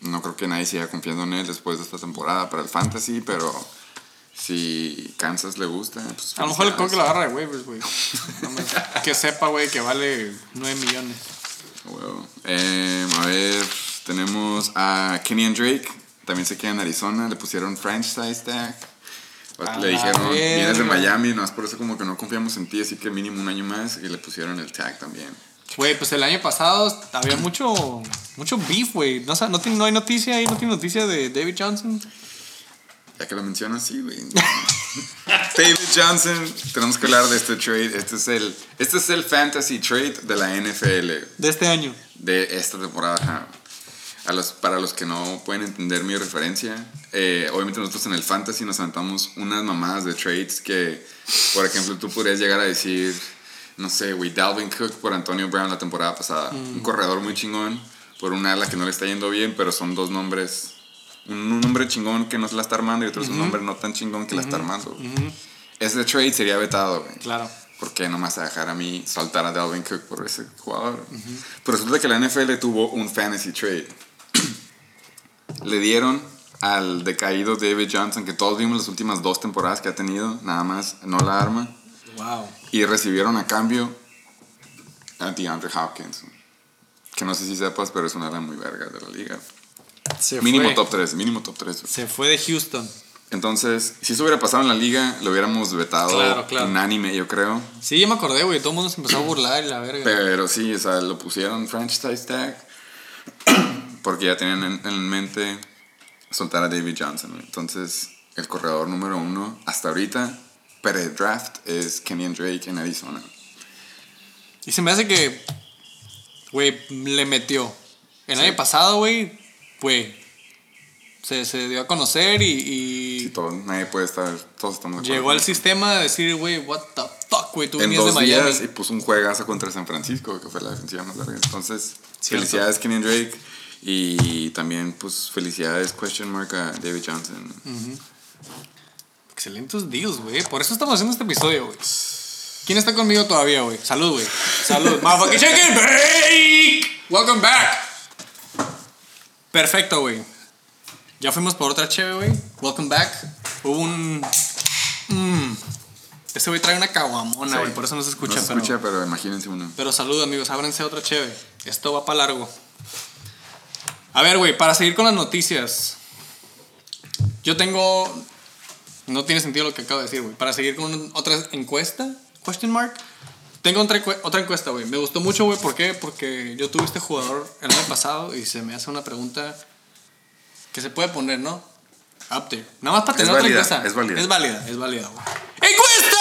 B: no creo que nadie siga confiando en él después de esta temporada para el fantasy, pero si Kansas le gusta, pues
A: A lo mejor el coque lo agarra de waivers, güey. No que sepa, güey, que vale 9 millones.
B: Eh, a ver, tenemos a Kenny Drake. También se queda en Arizona. Le pusieron franchise tag.
A: A
B: le dijeron, vienes de. Miami, no es por eso como que no confiamos en ti, así que mínimo un año más. Y le pusieron el tag también.
A: Güey, pues el año pasado había mucho mucho beef, güey. No, sa- no, tiene- no hay noticia ahí, no tiene noticia de David Johnson.
B: Ya que lo mencionas, sí, güey. David Johnson, tenemos que hablar de este trade. Este es el, este es el fantasy trade de la NFL.
A: De este año.
B: de esta temporada. A los, para los que no pueden entender mi referencia, eh, obviamente nosotros en el fantasy nos aventamos unas mamadas de trades que, por ejemplo, tú podrías llegar a decir, no sé, güey, Dalvin Cook por Antonio Brown la temporada pasada. Un corredor muy chingón por un ala que no le está yendo bien, pero son dos nombres. Un, un nombre chingón que no se la está armando y otro es un nombre no tan chingón que la está armando. güey. Ese trade sería vetado, güey.
A: Claro.
B: ¿Por qué no me vas a dejar a mí saltar a Dalvin Cook por ese jugador? Pero resulta que la NFL tuvo un fantasy trade. Le dieron al decaído David Johnson, que todos vimos las últimas dos temporadas que ha tenido, nada más no la arma,
A: Wow.
B: y recibieron a cambio a DeAndre Hopkins. que no sé si sepas, pero es una ala muy verga de la liga.
A: Se
B: Mínimo
A: fue,
B: top 3, mínimo top 3.
A: Se fue de Houston.
B: Entonces, si eso hubiera pasado en la liga, lo hubiéramos vetado
A: Claro, claro.
B: unánime, yo creo.
A: Sí, ya me acordé, güey. Todo el mundo se empezó a burlar y la verga.
B: Pero sí, o sea, lo pusieron franchise tag porque ya tenían en, en mente soltar a David Johnson. Entonces, el corredor número uno hasta ahorita, pre-draft, es Kenyon Drake en Arizona.
A: Y se me hace que, güey, le metió. El año pasado, güey, güey, se, se dio a conocer y, y
B: Sí, todo, nadie puede estar, todos estamos de acuerdo
A: llegó al sistema de decir, güey, what the fuck, güey, tú
B: en
A: venías de
B: dos
A: Miami.
B: días y puso un juegazo contra San Francisco, que fue la defensiva más larga. Entonces,
A: Cierto.
B: felicidades Kenyon Drake y también, pues, felicidades question mark a David Johnson.
A: Excelentes deals, güey. Por eso estamos haciendo este episodio, güey. ¿Quién está conmigo todavía, güey? Salud, güey. Salud. Motherfucking chicken break. Welcome back. Perfecto, güey. Ya fuimos por otra cheve, güey. Welcome back. Hubo un. Mmm. Ese güey trae una caguamona,
B: Sí.
A: güey. Por eso no se escucha,
B: No se
A: pero.
B: escucha, pero imagínense uno.
A: Pero salud, amigos. Ábranse otra cheve. Esto va para largo. A ver, güey, para seguir con las noticias. Yo tengo. No tiene sentido lo que acabo de decir, güey. Para seguir con otra encuesta, question mark. Tengo otra, otra encuesta, güey. Me gustó mucho, güey. ¿Por qué? Porque yo tuve este jugador el año pasado y se me hace una pregunta que se puede poner, ¿no? Up there. Nada más para tener
B: Es
A: otra
B: válida,
A: encuesta.
B: es válida.
A: Es válida, es válida, güey. ¡Encuesta!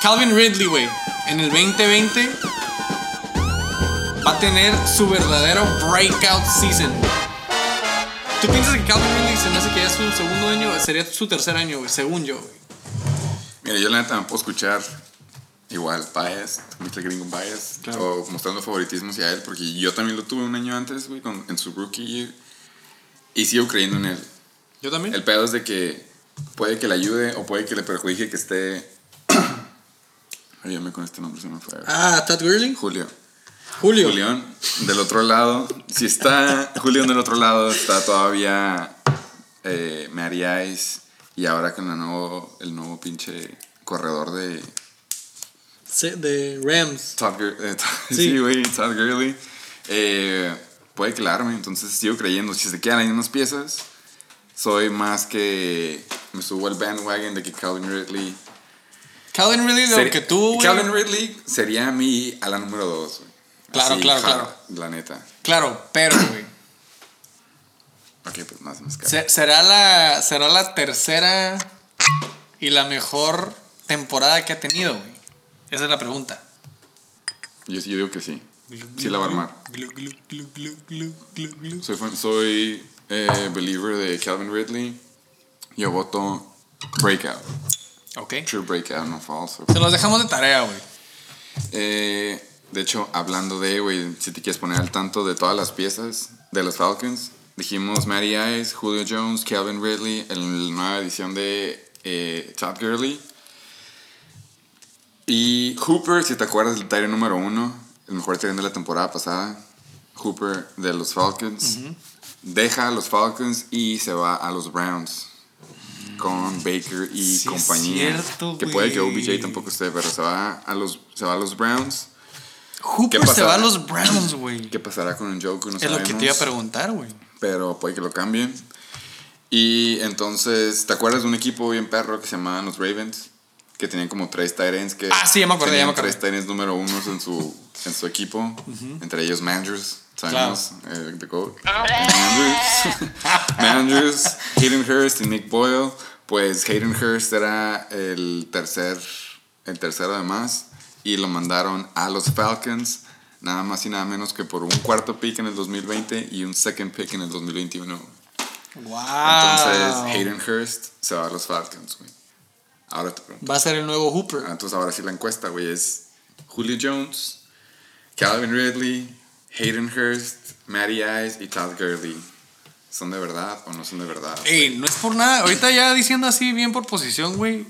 A: Calvin Ridley, güey. En el 2020 va a tener su verdadero breakout season. ¿Tú piensas que Calvin Ridley se me hace que ya es su segundo año? Sería su tercer año, güey, según yo, güey.
B: Mira, yo la neta me puedo escuchar igual bias, Mr. Gringo bias,
A: Claro.
B: o mostrando favoritismo hacia él, porque yo también lo tuve un año antes, güey, con- en su rookie year, y sigo creyendo en él.
A: Yo también.
B: El pedo es de que puede que le ayude o puede que le perjudique que esté... Ayúdame con este nombre, se me fue.
A: Ah, Todd Gurley.
B: Julio.
A: Julio.
B: Julián, del otro lado, si está Julián del otro lado, está todavía eh, Ice y ahora con el nuevo, el nuevo pinche corredor de
A: Sí, De Rams.
B: Todd eh, Todd-
A: Sí.
B: sí, güey, Todd Gurley. Eh, puede que la arme, entonces sigo creyendo. Si se quedan ahí unas piezas, soy más que me subo al bandwagon de que Calvin Ridley.
A: Calvin Ridley, de lo que güey.
B: Calvin Ridley sería mi a la número 2, güey.
A: Claro,
B: Así,
A: claro, claro.
B: La neta.
A: Claro, pero, güey.
B: Ok, pues más escapa.
A: Se- será, la, será la tercera y la mejor temporada que ha tenido, güey. Esa es la pregunta.
B: Yo, yo digo que sí. Sí la va a armar. Soy, fan- soy eh, believer de Calvin Ridley. Yo voto breakout.
A: Ok.
B: True breakout, no falso.
A: Se los dejamos de tarea, güey.
B: Eh, de hecho, hablando de, güey, si te quieres poner al tanto de todas las piezas de los Falcons, dijimos Matty Ice, Julio Jones, Calvin Ridley, en la nueva edición de eh, Todd Gurley. Y Hooper, si te acuerdas del Tyrant número uno, el mejor Tyrant de la temporada pasada, Hooper de los Falcons, deja a los Falcons y se va a los Browns con Baker y
A: Sí,
B: compañía.
A: cierto,
B: que puede que. OBJ tampoco esté, pero se va a los, se va a los Browns.
A: Hooper
B: ¿Qué
A: se va a los Browns, güey.
B: ¿Qué pasará con un Joker? No
A: Es lo que te iba a
B: sabemos,
A: preguntar, güey.
B: Pero puede que lo cambien. Y entonces, ¿te acuerdas de un equipo bien perro que se llamaban los Ravens? Que tenían como tres Tyrants que...
A: Ah, sí, ya me acordé, ya me acordé.
B: tres Tyrants número unos en su, en su equipo. Entre ellos Mandrews, sabemos, eh, The. Mandrews, Mandrews, Hayden Hurst y Nick Boyle. Pues Hayden Hurst era el tercer, el tercero además. Y lo mandaron a los Falcons. Nada más y nada menos que por un cuarto pick en el 2020 y un second pick en el 2021.
A: Wow.
B: Entonces, Hayden Hurst se va a los Falcons, güey. Ahora te pregunto.
A: Va a ser el nuevo Hooper.
B: Ah, Entonces, ahora sí la encuesta, güey, es Julio Jones, Calvin Ridley, Hayden Hurst, Matty Ice y Todd Gurley. ¿Son de verdad o no son de verdad?
A: Ey, no es por nada. Ahorita ya diciendo así bien por posición, güey.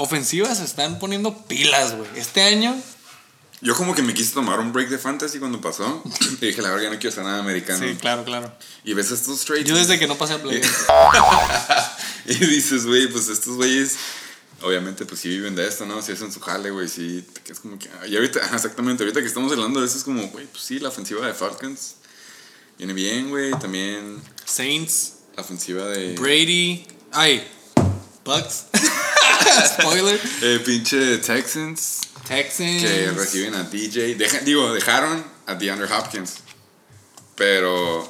A: Ofensivas se están poniendo pilas, güey. Este año.
B: Yo como que me quise tomar un break de fantasy cuando pasó. Y dije, la verdad, ya no quiero ser nada americano.
A: Sí, claro, claro.
B: Y ves estos trades.
A: Yo desde que no pasé a play.
B: Y dices, güey, pues estos güeyes obviamente, pues sí viven de esto, ¿no? Si hacen su jale, güey, sí. Es como que. Y ahorita, exactamente, ahorita que estamos hablando de eso, es como, güey, pues sí, la ofensiva de Falcons viene bien, güey. También
A: Saints,
B: la ofensiva de.
A: Brady. Ay, Bucks. Spoiler.
B: Eh, pinche Texans.
A: Texans.
B: que reciben a DJ. Deja- digo, dejaron a DeAndre Hopkins. Pero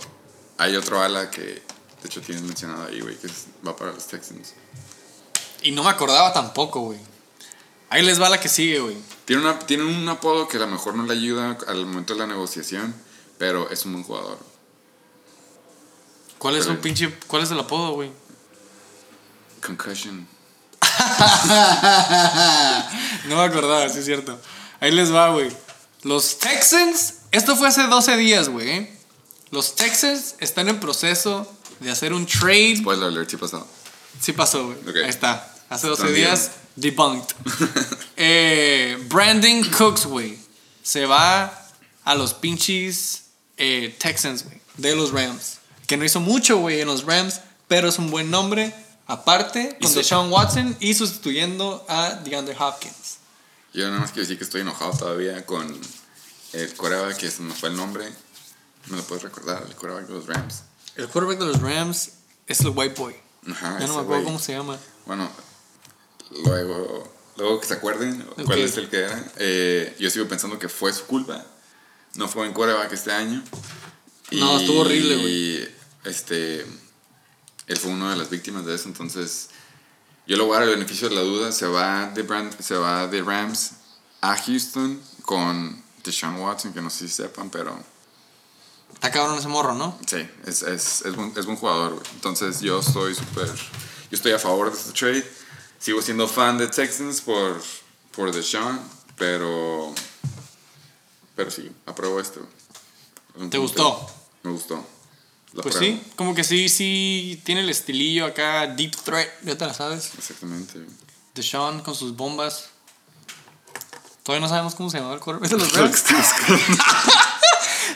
B: hay otro ala que, de hecho, tienes mencionado ahí, güey, que va para los Texans.
A: Y no me acordaba tampoco, güey. Ahí les va la que sigue, güey.
B: Tiene, una, tiene un apodo que a lo mejor no le ayuda al momento de la negociación, pero es un buen jugador.
A: ¿Cuál es
B: Pero-
A: un pinche. ¿Cuál es el apodo, güey?
B: Concussion.
A: No me acordaba, sí es cierto. Ahí les va, güey. Los Texans. Esto fue hace 12 días, güey. ¿eh? Los Texans están en proceso de hacer un trade.
B: Spoiler alert, sí pasó.
A: Sí pasó, güey.
B: Ok.
A: Ahí está. Hace 12
B: También.
A: días, debunked. eh, Brandon Cooks, güey. Se va a los pinches eh, Texans, güey. De los Rams. Que no hizo mucho, güey, en los Rams. Pero es un buen nombre. Aparte, con Deshaun Watson y sustituyendo a DeAndre Hopkins.
B: Yo nada más quiero decir que estoy enojado todavía con el coreback que se me fue el nombre. ¿Me lo puedes recordar? El coreback de los Rams.
A: El quarterback de los Rams es el White Boy.
B: Ajá,
A: ya no me acuerdo
B: güey.
A: cómo se llama.
B: Bueno, luego, luego que se acuerden cuál
A: Ok.
B: es el que era. eh, yo sigo pensando que fue su culpa. No fue en quarterback este año.
A: No, estuvo horrible, güey.
B: Y este, él fue una de las víctimas de eso. Entonces, yo le voy a dar el beneficio de la duda. Se va de, Brand- se va de Rams a Houston con Deshaun Watson, que no sé si sepan, pero
A: Está cabrón ese morro, ¿no?
B: Sí, es, es, es, buen, es buen jugador, güey. Entonces yo estoy súper... Yo estoy a favor de este trade. Sigo siendo fan de Texans por, por Deshaun, pero... Pero sí, apruebo esto.
A: ¿Te
B: punto.
A: gustó?
B: Me gustó.
A: Pues sí, como que sí, sí, tiene el estilillo acá, deep threat, ya te la sabes.
B: Exactamente.
A: Deshaun con sus bombas. Todavía no sabemos cómo se llama el quarterback de los Rams.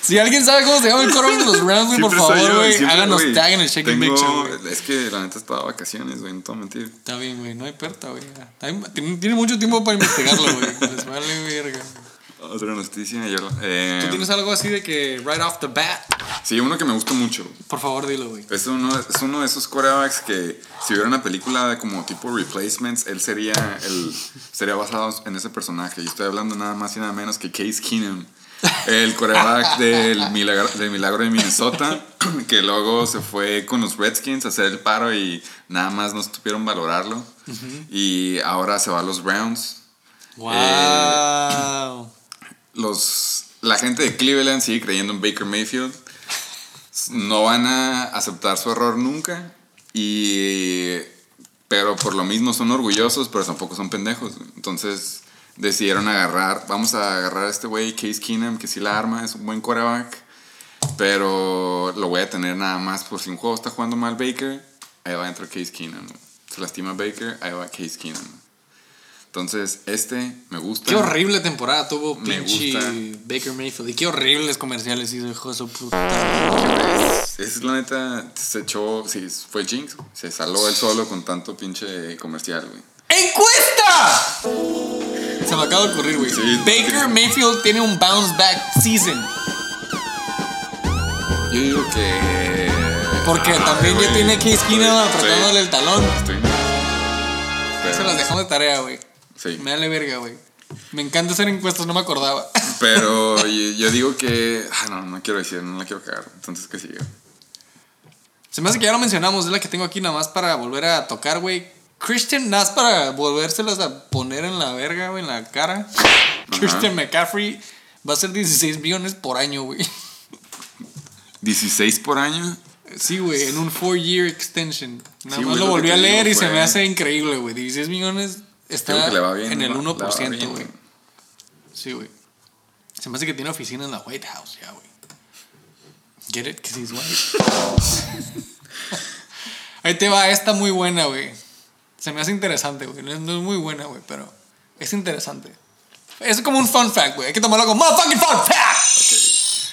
A: Si alguien sabe cómo se llama el quarterback de los Rams, güey, por favor, güey, háganos tag en el Shake
B: Tengo-
A: Show, güey.
B: Es que la neta estaba de vacaciones, güey, no te voy a mentir.
A: Está bien, güey, no hay perta, güey. Tiene mucho tiempo para investigarlo, güey. Les vale verga.
B: Otra noticia, yo... Eh,
A: ¿Tú tienes algo así de que right off the bat?
B: Sí, uno que me gusta mucho.
A: Por favor, dilo, güey.
B: Es uno, es uno de esos quarterbacks que si hubiera una película de como tipo replacements, él sería el sería basado en ese personaje. Y estoy hablando nada más y nada menos que Case Keenum, el quarterback del milagro, del milagro de Minnesota, que luego se fue con los Redskins a hacer el paro y nada más no supieron valorarlo. Y ahora se va a los Browns.
A: Wow.
B: Los la gente de Cleveland sigue creyendo en Baker Mayfield. No van a aceptar su error nunca. Y pero por lo mismo son orgullosos, pero tampoco son pendejos. Entonces decidieron agarrar, vamos a agarrar a este güey, Case Keenum, que sí la arma, es un buen quarterback. Pero lo voy a tener nada más por si un juego está jugando mal Baker, ahí va a entrar Case Keenum. Se lastima Baker, ahí va Case Keenum. Entonces, este me gusta.
A: Qué horrible temporada tuvo
B: Me
A: pinche
B: gusta.
A: Baker Mayfield. Y qué horribles comerciales hizo, hijo de su puta.
B: Es, es la neta, se echó, sí, fue Jinx, se saló él solo con tanto pinche comercial, güey.
A: ¡Encuesta! Se me acaba de ocurrir, güey.
B: Sí.
A: Baker Mayfield tiene un bounce back season.
B: Yo digo que...
A: Porque
B: Ah,
A: también ya tiene Keenum
B: Sí.
A: apretándole el talón.
B: Estoy-
A: Se las dejamos de tarea, güey.
B: Sí.
A: Me vale verga, güey. Me encanta hacer encuestas, no me acordaba.
B: Pero yo, yo digo que... Ah, no, no quiero decir, no la quiero cagar. Entonces, que sigue?
A: Se me hace que ya lo mencionamos, es la que tengo aquí nada más para volver a tocar, güey. Christian Nas para volvérselas a poner en la verga, güey, en la cara. Christian McCaffrey va a ser 16 millones por año, güey.
B: ¿16 por año?
A: Sí, güey, en un 4-year extension. Nada
B: Sí,
A: más lo volví a
B: digo
A: leer y se me hace increíble, güey. 16 millones está
B: Creo que le va bien,
A: en el
B: le va- le va
A: 1%,
B: bien,
A: güey. Sí, güey. Se me hace que tiene oficina en la White House ya, güey. Get it? Because he's white. Ahí te va, esta muy buena, güey. Se me hace interesante, güey. No es, no es muy buena, güey, pero es interesante. Es como un fun fact, güey. Hay que tomarlo como motherfucking fun fact.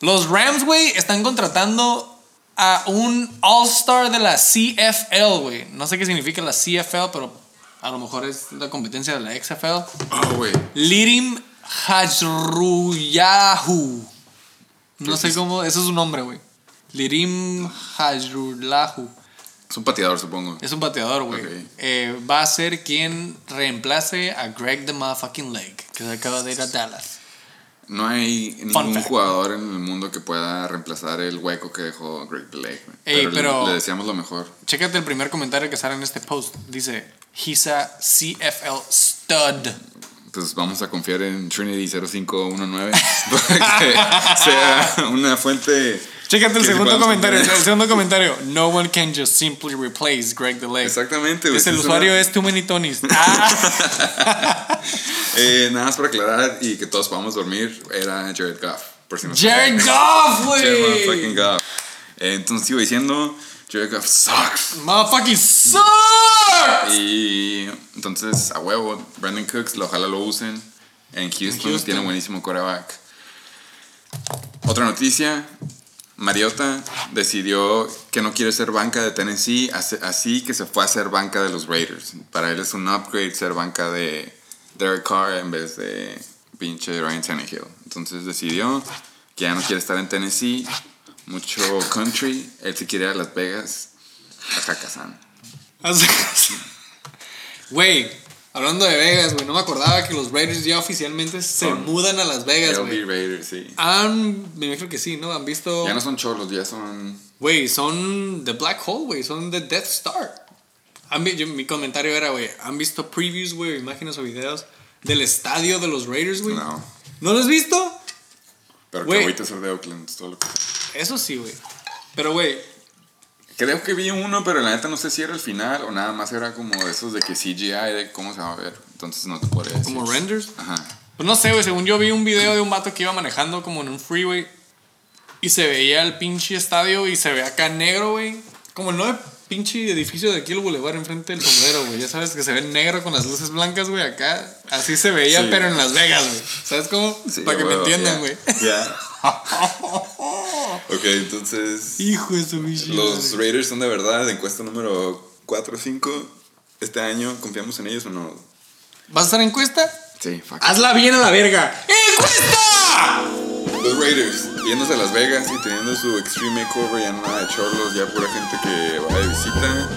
A: Los Rams, güey, están contratando a un All-Star de la CFL, güey. No sé qué significa la CFL, pero A lo mejor es la competencia de la XFL.
B: Oh, güey.
A: Lirim Hajruyahu. No
B: ¿Qué
A: sé
B: es?
A: cómo. Eso es su nombre, güey. Lirim Hajrulahu.
B: Es un pateador, supongo.
A: Es un bateador, güey. Eh, va a ser quien reemplace a Greg the Motherfucking Leg, que se acaba de ir a Dallas.
B: No hay
A: Fun
B: ningún
A: fact.
B: jugador en el mundo que pueda reemplazar el hueco que dejó Greg Blake. güey.
A: Ey,
B: pero le- le deseamos lo mejor.
A: Chécate el primer comentario que sale en este post. Dice, he's a CFL stud.
B: Entonces vamos a confiar en Trinity 0519 para que sea una fuente.
A: Chécate el segundo comentario. El segundo comentario. No one can just simply replace Greg Leg.
B: Exactamente.
A: Dice, el usuario
B: era-
A: es Too Many Tonys. Ah,
B: Eh, nada más para aclarar y que todos podamos dormir, era Jared Goff. Por si no
A: Jared. Goff,
B: Jared
A: güey.
B: fucking Goff. Eh, entonces sigo diciendo, Sucks.
A: Motherfucking sucks.
B: Y entonces, a huevo, Brandon Cooks, lo- ojalá lo usen. En Houston,
A: Houston.
B: tiene buenísimo quarterback. Otra noticia, Mariota decidió que no quiere ser banca de Tennessee, así que se fue a ser banca de los Raiders. Para él es un upgrade ser banca de Derek Carr en vez de pinche Ryan Tannehill. Entonces decidió que ya no quiere estar en Tennessee, mucho country, él se quiere ir a Las Vegas, a Hakkasan.
A: Güey, hablando de Vegas, güey, no me acordaba que los Raiders ya oficialmente se
B: Son
A: mudan a Las Vegas, güey.
B: Raiders, sí.
A: Han, me imagino que sí, ¿no? Han visto...
B: Ya no son cholos, ya son.
A: Güey, son The Black Hole, güey, son The Death Star. Han yo- mi comentario era, güey, ¿han visto previews, güey, imágenes o videos del estadio de los Raiders, güey?
B: No.
A: ¿No lo has visto?
B: Pero que ahorita ser de Oakland, es todo lo que.
A: Eso sí, güey. Pero, güey,
B: Creo que vi uno, pero la neta no sé si era el final o nada más era como de esos de que CGI, de cómo se va a ver. Entonces no te podría decir.
A: como renders.
B: Ajá.
A: Pues no sé, güey, según yo vi un video de un vato que iba manejando como en un freeway y se veía el pinche estadio y se ve acá negro, güey. Como el nuevo pinche edificio de aquí el boulevard enfrente del sombrero, güey. Ya sabes que se ve negro con las luces blancas, güey, acá. Así se veía,
B: Sí.
A: pero en Las Vegas, güey. ¿Sabes cómo?
B: Sí,
A: Para que me entiendan, güey.
B: Ya. ok, entonces.
A: Hijo de su bicho.
B: Los Raiders son de verdad, encuesta número 4 o 5. Este año, ¿confiamos en ellos o no?
A: ¿Vas a hacer encuesta?
B: Sí, fuck.
A: Hazla bien a la verga. ¡Encuesta!
B: Los Raiders, yéndose a Las Vegas y teniendo su Extreme Makeover, ya nada de chorlos, ya pura gente que va de visita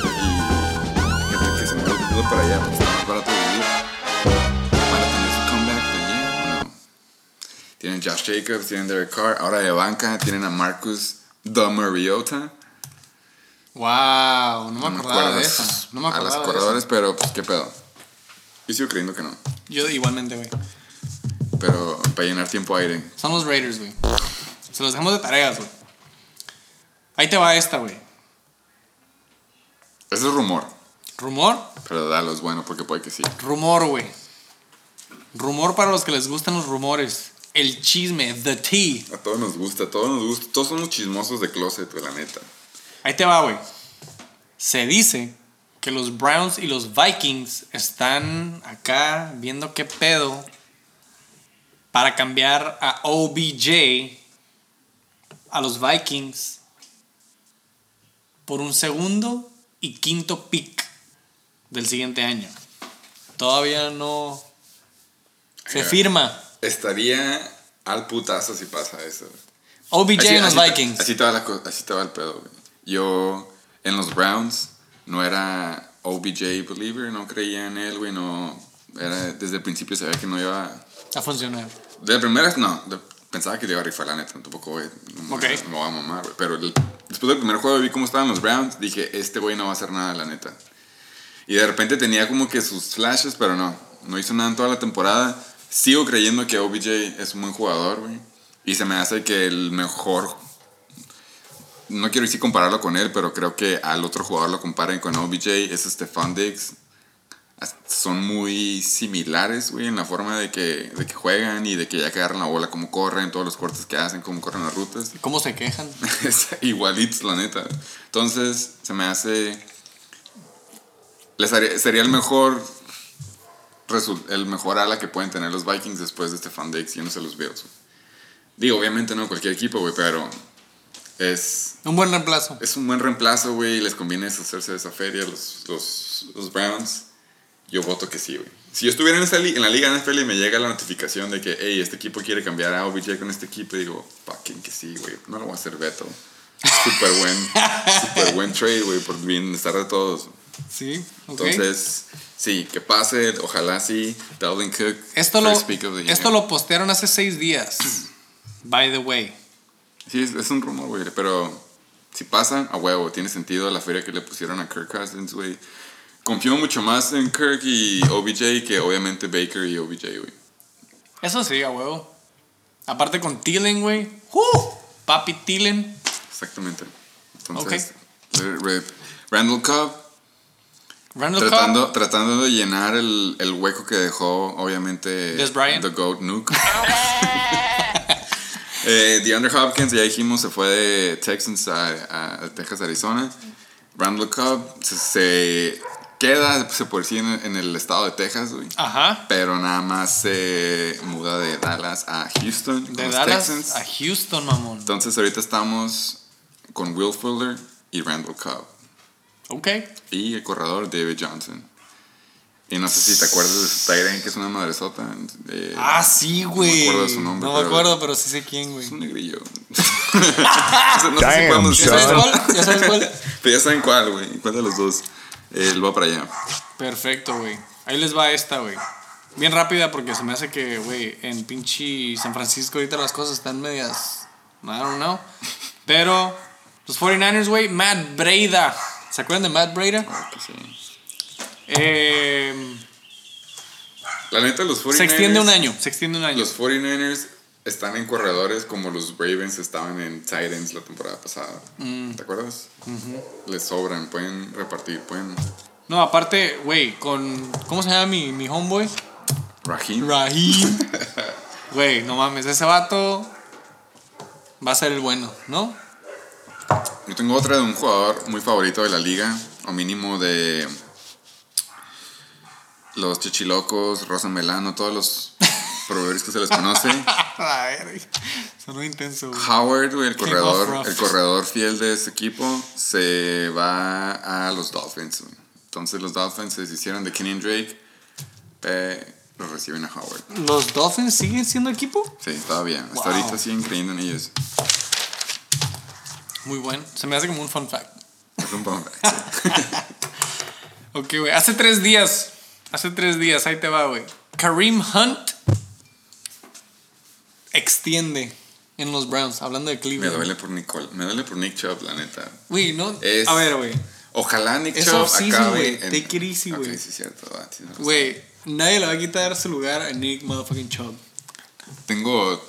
B: y gente que se mueve para allá porque está más barato Tienen Josh Jacobs, tienen Derek Carr, ahora de banca tienen a Marcus Mariota.
A: Wow, no me
B: No me
A: acordaba de
B: a
A: eso.
B: los-
A: No me
B: a los
A: acordaba de eso.
B: corredores, pero pues qué pedo. Yo sigo creyendo que no.
A: Yo igualmente, güey.
B: Pero para llenar tiempo aire.
A: Son los Raiders, güey. Se los dejamos de tareas, güey. Ahí te va esta, güey.
B: Ese es rumor.
A: Rumor,
B: Pero dalo, es bueno porque puede que sí.
A: rumor, güey. Rumor para los que les gustan los rumores. El chisme, the tea.
B: A todos nos gusta, a todos nos gusta. Todos somos chismosos de closet, la neta.
A: Ahí te va, güey. Se dice que los Browns y los Vikings están acá viendo qué pedo para cambiar a OBJ a los Vikings por un segundo y quinto pick del siguiente año. Todavía no se firma
B: Estaría al putazo si pasa eso.
A: OBJ
B: Así-
A: en los
B: así
A: Vikings.
B: Así va la así el pedo, güey. Yo en los Browns no era OBJ believer, no creía en él, güey, no... Era, desde el principio sabía que no iba...
A: A funcionar.
B: De primeras, no, de- pensaba que le iba a rifar la neta, tampoco, güey, no, me-
A: Ok.
B: no voy a mamar, güey. Pero el- después del primer juego vi cómo estaban los Browns, dije, este güey no va a hacer nada, la neta. Y de repente tenía como que sus flashes, pero no, no hizo nada en toda la temporada. Sigo creyendo que OBJ es un buen jugador, güey. Y se me hace que el mejor... No quiero decir compararlo con él, pero creo que al otro jugador lo comparen con OBJ, es Stefan Diggs. Son muy similares, güey, en la forma de que, de que juegan y de que ya que agarran la bola, cómo corren, todos los cortes que hacen, cómo corren las rutas.
A: ¿Cómo se quejan?
B: Igualitos, la neta. Entonces, se me hace. Les haría- sería el mejor. El mejor ala que pueden tener los Vikings después de Stefan Diggs yéndose a los Bills. Digo, obviamente no cualquier equipo, güey, pero. Es,
A: Un buen reemplazo.
B: es un buen reemplazo, güey. y Les conviene hacerse de esa feria los, los, los Browns. yo voto que sí, güey. Si yo estuviera en, esta li- en la liga NFL y me llega la notificación de que, hey, este equipo quiere cambiar a OBJ con este equipo, digo, fucking que sí, güey. No lo voy a hacer veto. Súper buen, súper buen trade, güey, por bienestar de todos.
A: Sí, ok.
B: Entonces, sí, que pase, ojalá sí. Dalvin Cook,
A: esto, lo, esto lo postearon hace seis días. By the way.
B: Sí, es, es un rumor, güey, pero si pasa, a huevo, tiene sentido la feria que le pusieron a Kirk Cousins, güey. Confío mucho más en Kirk y OBJ que obviamente Baker y OBJ, güey.
A: Eso sí, a huevo. Aparte con Thielen, güey. ¡Uh! Papi Thielen.
B: Exactamente. Entonces, re- Randall Cobb
A: Cobb.
B: tratando, tratando de llenar el, el hueco que dejó, obviamente,
A: Des Bryant.
B: The Goat Nuke. eh, DeAndre Hopkins, ya dijimos, se fue de Texans a, a Texas, Arizona. Randall Cobb se, se queda, se decir, en, en el estado de Texas, güey.
A: Ajá.
B: Pero nada más se muda de Dallas a Houston
A: De
B: los
A: Dallas
B: Texans.
A: a Houston, mamón.
B: Entonces ahorita estamos con Will Fuller y Randall Cobb.
A: Ok.
B: Y el corredor David Johnson. Y no sé si te acuerdas de su Tyrant, que es una madresota. eh,
A: Ah, sí, güey.
B: No me acuerdo de su nombre.
A: No me
B: pero
A: acuerdo, pero sí sé quién, güey.
B: Es un negrillo. no sé, si podemos
A: ¿Ya
B: decir
A: sabes
C: son.
A: cuál? ¿Ya sabes cuál?
B: Pero ya saben cuál, güey. ¿Cuál de los dos? Eh, él va para allá.
A: Perfecto, güey. Ahí les va esta, güey. Bien rápida porque se me hace que, güey, en pinche San Francisco ahorita las cosas están medias... I don't know. Pero los 49ers, güey, Matt Breida. ¿Se acuerdan de Matt Breida?
B: Ah, que sí.
A: Eh,
B: La neta, los 49ers.
A: se extiende un año. Se extiende un año.
B: Los 49ers están en corredores como los Ravens estaban en Titans la temporada pasada.
A: Mm.
B: ¿Te acuerdas? Les sobran, pueden repartir, pueden.
A: No, aparte, güey, con... ¿Cómo se llama mi, mi homeboy?
B: Raheem.
A: Raheem. Güey, no mames, ese vato va a ser el bueno, ¿no?
B: Yo tengo otra de un jugador muy favorito de la liga, o mínimo de los chichilocos, Rosa Melano, todos los proveedores que se les conoce.
A: A ver, sonó intenso, güey.
B: Howard, güey, el
A: King
B: corredor, el corredor fiel de ese equipo, se va a los Dolphins. güey. Entonces los Dolphins se deshicieron de Kenyon Drake, eh, lo reciben a Howard.
A: ¿Los Dolphins siguen siendo equipo?
B: Sí, todavía. Hasta
A: Wow.
B: ahorita siguen creyendo en ellos.
A: Muy bueno. Se me hace como un fun fact.
B: Es un buen fact, sí.
A: Ok, güey. Hace tres días. Hace tres días. Ahí te va, güey. Kareem Hunt extiende en los Browns. Hablando de
B: Me
A: Cleveland.
B: duele por Nicole, me duele por Nick Chubb, la neta.
A: Güey, no.
B: Es-
A: A ver, güey.
B: Ojalá Nick Chubb acabe
A: güey.
B: en-
A: Take it easy, güey.
B: Ok, sí, cierto. va, tienes razón.
A: Güey, nadie le va a quitar su lugar a Nick motherfucking Chubb.
B: Tengo,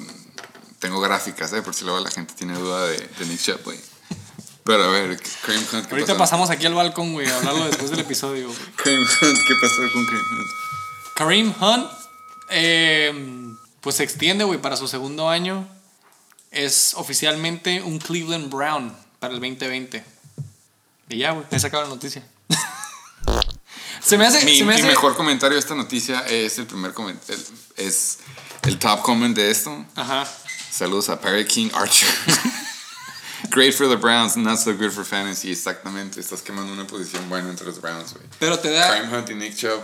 B: tengo gráficas, ¿eh? Por si luego la gente tiene duda de, de Nick Chubb, güey. Pero a ver, Kareem Hunt, ¿qué
A: Ahorita
B: pasó?
A: pasamos aquí al balcón, güey, a hablarlo después del episodio, güey.
B: Kareem Hunt, ¿qué pasó con Kareem Hunt?
A: Kareem Hunt, eh, pues se extiende, güey, para su segundo año. Es oficialmente un Cleveland Brown para el 2020. Y ya, güey, ahí se acaba la noticia. se me hace.
B: Mi,
A: se me
B: mi
A: hace
B: mejor comentario de esta noticia es el primer comentario, es el top comment de esto.
A: Ajá.
B: Saludos a Perry King Archer. Great for the Browns, not so good for fantasy. Exactamente, estás quemando una posición buena entre los Browns, güey.
A: Pero te da.
B: Kareem Hunt y Nick Chubb.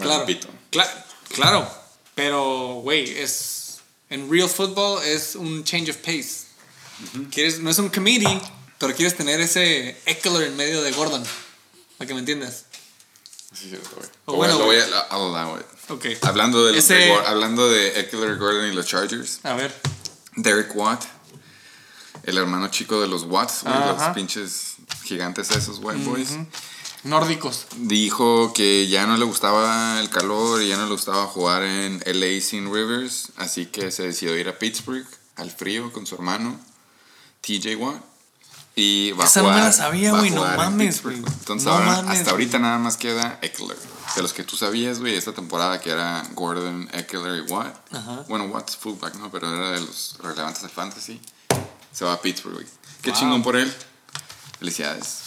A: Claro. Cla- claro. Pero, güey, es. En real football es un change of pace. quieres, no es un committee, pero quieres tener ese Eckler en medio de Gordon. Para que me entiendas.
B: Sí, cierto, güey.
A: O bueno,
B: lo voy a- I'll allow it.
A: Ok.
B: Hablando de,
A: Ese-
B: de Gor- hablando de Eckler Gordon y los Chargers,
A: A ver.
B: Derek Watt, el hermano chico de los Watts, güey, los pinches gigantes esos white boys,
A: Nórdicos.
B: dijo que ya no le gustaba el calor y ya no le gustaba jugar en LA sin Rivers, así que se decidió ir a Pittsburgh al frío con su hermano TJ Watt. Y va
A: Esa
B: a
A: no me
B: jugar,
A: la sabía, güey, no mames, güey.
B: Entonces
A: No
B: ahora,
A: mames,
B: hasta ahorita nada más queda Eckler. De los que tú sabías, güey, esta temporada que era Gordon, Eckler y Watt.
A: Ajá.
B: Bueno, Watt's fullback, ¿no? Pero era de los relevantes del fantasy. Se va a Pittsburgh, güey. Qué
A: Wow.
B: chingón por él. Felicidades.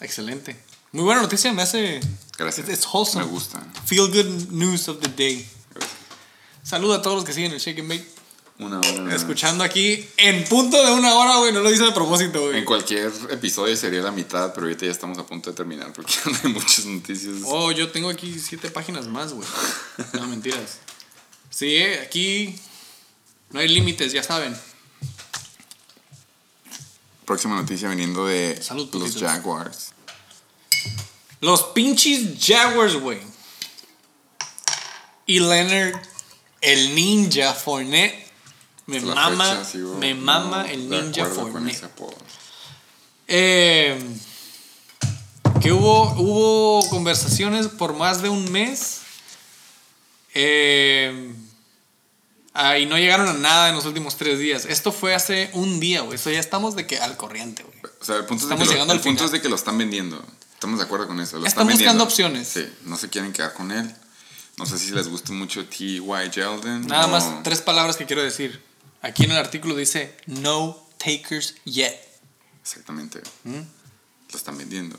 A: Excelente. Muy buena noticia, me hace.
B: Gracias.
A: It's wholesome.
B: Me gusta.
A: Feel good news of the day. Saluda a todos los que siguen el Shake and Bake.
B: Una hora.
A: Escuchando aquí en punto de una hora, güey. No lo hice de propósito, güey.
B: En cualquier episodio sería la mitad, pero ahorita ya estamos a punto de terminar porque no hay muchas noticias.
A: Oh, yo tengo aquí siete páginas más, güey. No, mentiras. Sí, aquí no hay límites, ya saben.
B: Próxima noticia viniendo de
A: Salud,
B: los. Jaguars.
A: Los pinches Jaguars, güey. Y Leonard, el ninja Fournette. Me
B: La
A: mama,
B: fecha, sí, güey.
A: me mama
B: No,
A: el ninja
B: apodo.
A: Eh, que hubo, hubo conversaciones por más de un mes. Eh, ah, y no llegaron a nada en los últimos tres días. Esto fue hace un día, güey. Eso ya estamos de que al corriente, güey.
B: O sea, el punto, es de,
A: Estamos
B: que lo,
A: llegando
B: el
A: al
B: punto
A: final.
B: es de que lo están vendiendo. Estamos de acuerdo con eso. Lo
A: Están buscando
B: vendiendo.
A: opciones.
B: Sí, no se quieren quedar con él. No sé si les gusta mucho T.Y. Yeldon.
A: Nada
B: o-
A: más tres palabras que quiero decir. Aquí en el artículo dice no takers yet.
B: Exactamente.
A: ¿Mm?
B: Lo están vendiendo.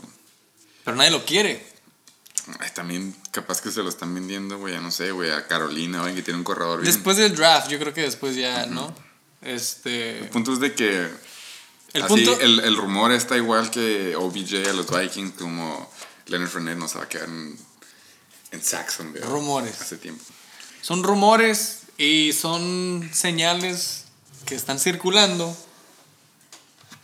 A: Pero nadie lo quiere.
B: Ay, también capaz que se lo están vendiendo, güey, ya no sé, güey, a Carolina, güey, que tiene un corredor bien.
A: Después del draft, yo creo que después ya, ¿no? Este.
B: El punto es de que
A: El
B: así,
A: punto.
B: el, el rumor está igual que OBJ a los Vikings, como Leonard Fournette no se va a quedar en, en Saxonville.
A: Rumores.
B: Hace tiempo.
A: Son rumores y son señales que están circulando.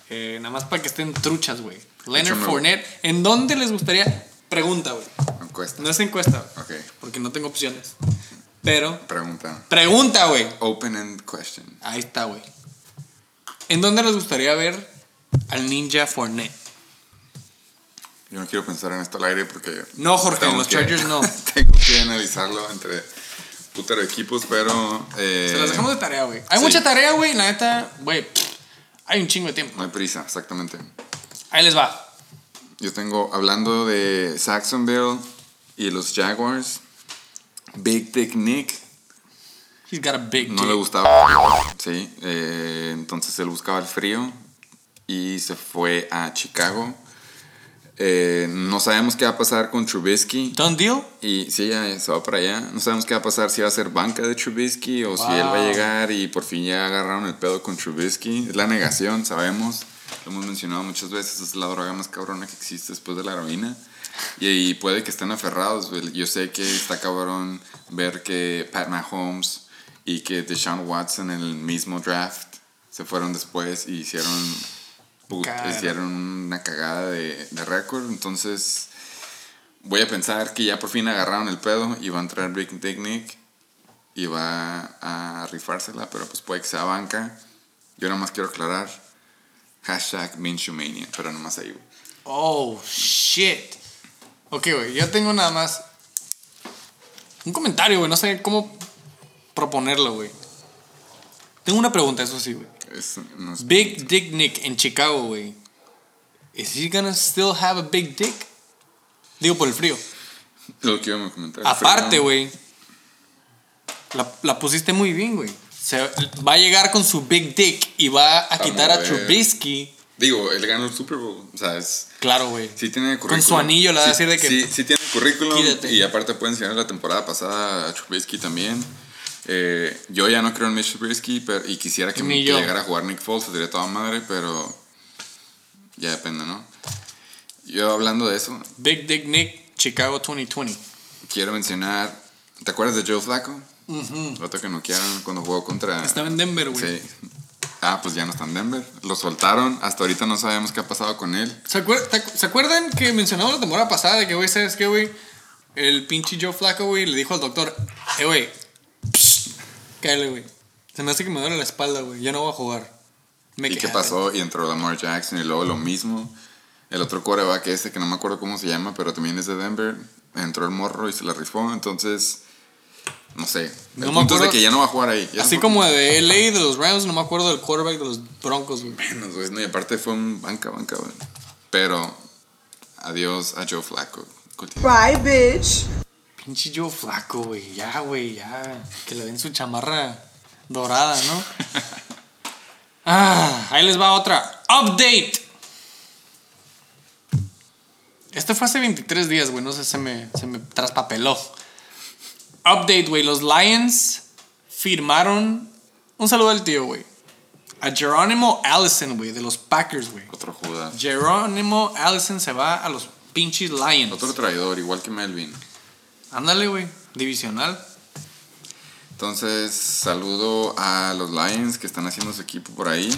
A: eh, nada más para que estén truchas, güey. Leonard Fournette. ¿En dónde les gustaría? Pregunta, güey.
B: Encuesta.
A: No es encuesta, güey,
B: Ok,
A: porque no tengo opciones. Pero.
B: pregunta.
A: Pregunta, güey.
B: Open-end question.
A: Ahí está, güey. ¿En dónde les gustaría ver al Ninja Fournette?
B: Yo no quiero pensar en esto al aire porque...
A: No, Jorge,
B: tengo
A: los
B: que-
A: Chargers no.
B: tengo que analizarlo entre putero equipos, pero... eh,
A: Se las dejamos de tarea, güey. Hay
B: sí.
A: mucha tarea, güey. La neta, güey. Hay un chingo de tiempo.
B: No hay prisa, exactamente.
A: Ahí les va.
B: Yo tengo, hablando de Saxonville y los Jaguars, Big Dick Nick
A: He's got a big
B: no
A: dick.
B: le gustaba, sí, eh, entonces él buscaba el frío y se fue a Chicago. Eh, no sabemos qué va a pasar con Trubisky.
A: Done deal?
B: Y sí, ya se va para allá. No sabemos qué va a pasar si va a ser banca de Trubisky o si él va a
A: Wow.
B: llegar y por fin ya agarraron el pedo con Trubisky. Es la negación, sabemos. Lo hemos mencionado muchas veces. Es la droga más cabrona que existe después de la heroína. Y, y puede que estén aferrados. Yo sé que está cabrón ver que Pat Mahomes y que Deshaun Watson en el mismo draft se fueron después y hicieron, put-
A: Cara.
B: hicieron una cagada de, de récord. Entonces voy a pensar que ya por fin agarraron el pedo y va a entrar Big Dick Nick y va a rifársela, pero pues puede que sea banca. Yo nada más quiero aclarar. Hashtag Minshewmania, pero nomás ahí, güey.
A: Oh, shit. Ok, güey. Yo tengo nada más un comentario, güey. No sé cómo proponerlo, güey. Tengo una pregunta, eso sí, güey.
B: No
A: Big Dick Nick en Chicago, güey. ¿Is he gonna still have a big dick? Digo por el frío.
B: Lo que iba a comentar.
A: Aparte, güey. La, la pusiste muy bien, güey. Se va a llegar con su big dick y va a quitar a
B: mover.
A: Trubisky.
B: Digo, él ganó el Super Bowl. O sea, es,
A: Claro, güey.
B: sí tiene currículum.
A: Con su anillo le va a decir de que-
B: Sí, sí tiene currículum. Y aparte puede enseñar la temporada pasada a Trubisky también. Eh, yo ya no creo en Mitch Trubisky pero, y quisiera que,
A: yo.
B: llegara a jugar Nick Foles, sería toda madre, pero ya depende, ¿no? Yo hablando de eso,
A: Big Dick Nick, Chicago 2020.
B: quiero mencionar, ¿te acuerdas de Joe Flacco? Otro que no quieran cuando jugó contra...
A: Estaba en Denver, güey.
B: Sí. Ah, pues ya no está en Denver. Lo soltaron. Hasta ahorita no sabemos qué ha pasado con él.
A: ¿Se, acuer- te acu- ¿Se acuerdan que mencionamos la temporada pasada de que, güey, ¿sabes qué, güey? El pinche Joe Flaco, güey, le dijo al doctor, eh, güey, cállate, güey. Se me hace que me duele la espalda, güey. Ya no voy a jugar. Me
B: ¿Y qué pasó? Y entró Lamar Jackson y luego lo mismo. El otro coreback este, que no me acuerdo cómo se llama, pero también es de Denver. Entró el morro y se la rifó. Entonces, no sé. El
A: No me
B: punto es de que ya no va a jugar ahí. Ya
A: Así
B: no-
A: como de LA, de los Rams, no me acuerdo del quarterback de los Broncos, güey.
B: Menos, güey. No, y aparte fue un banca, banca, güey. Pero, adiós a Joe Flacco. Continúa.
C: Bye, bitch.
A: Pinche Joe Flaco, güey. Ya, güey, ya. Que le den su chamarra dorada, ¿no? ah, ahí les va otra. Update. Este fue hace 23 días, güey. No sé, se me, se me traspapeló. Update, güey. Los Lions firmaron Un saludo al tío, güey. A Jerónimo Allison, güey, de los Packers, güey.
B: Otro Judas.
A: Jerónimo Allison se va a los pinches Lions.
B: Otro traidor, igual que Melvin.
A: Ándale, güey. Divisional.
B: Entonces, saludo a los Lions que están haciendo su equipo por ahí.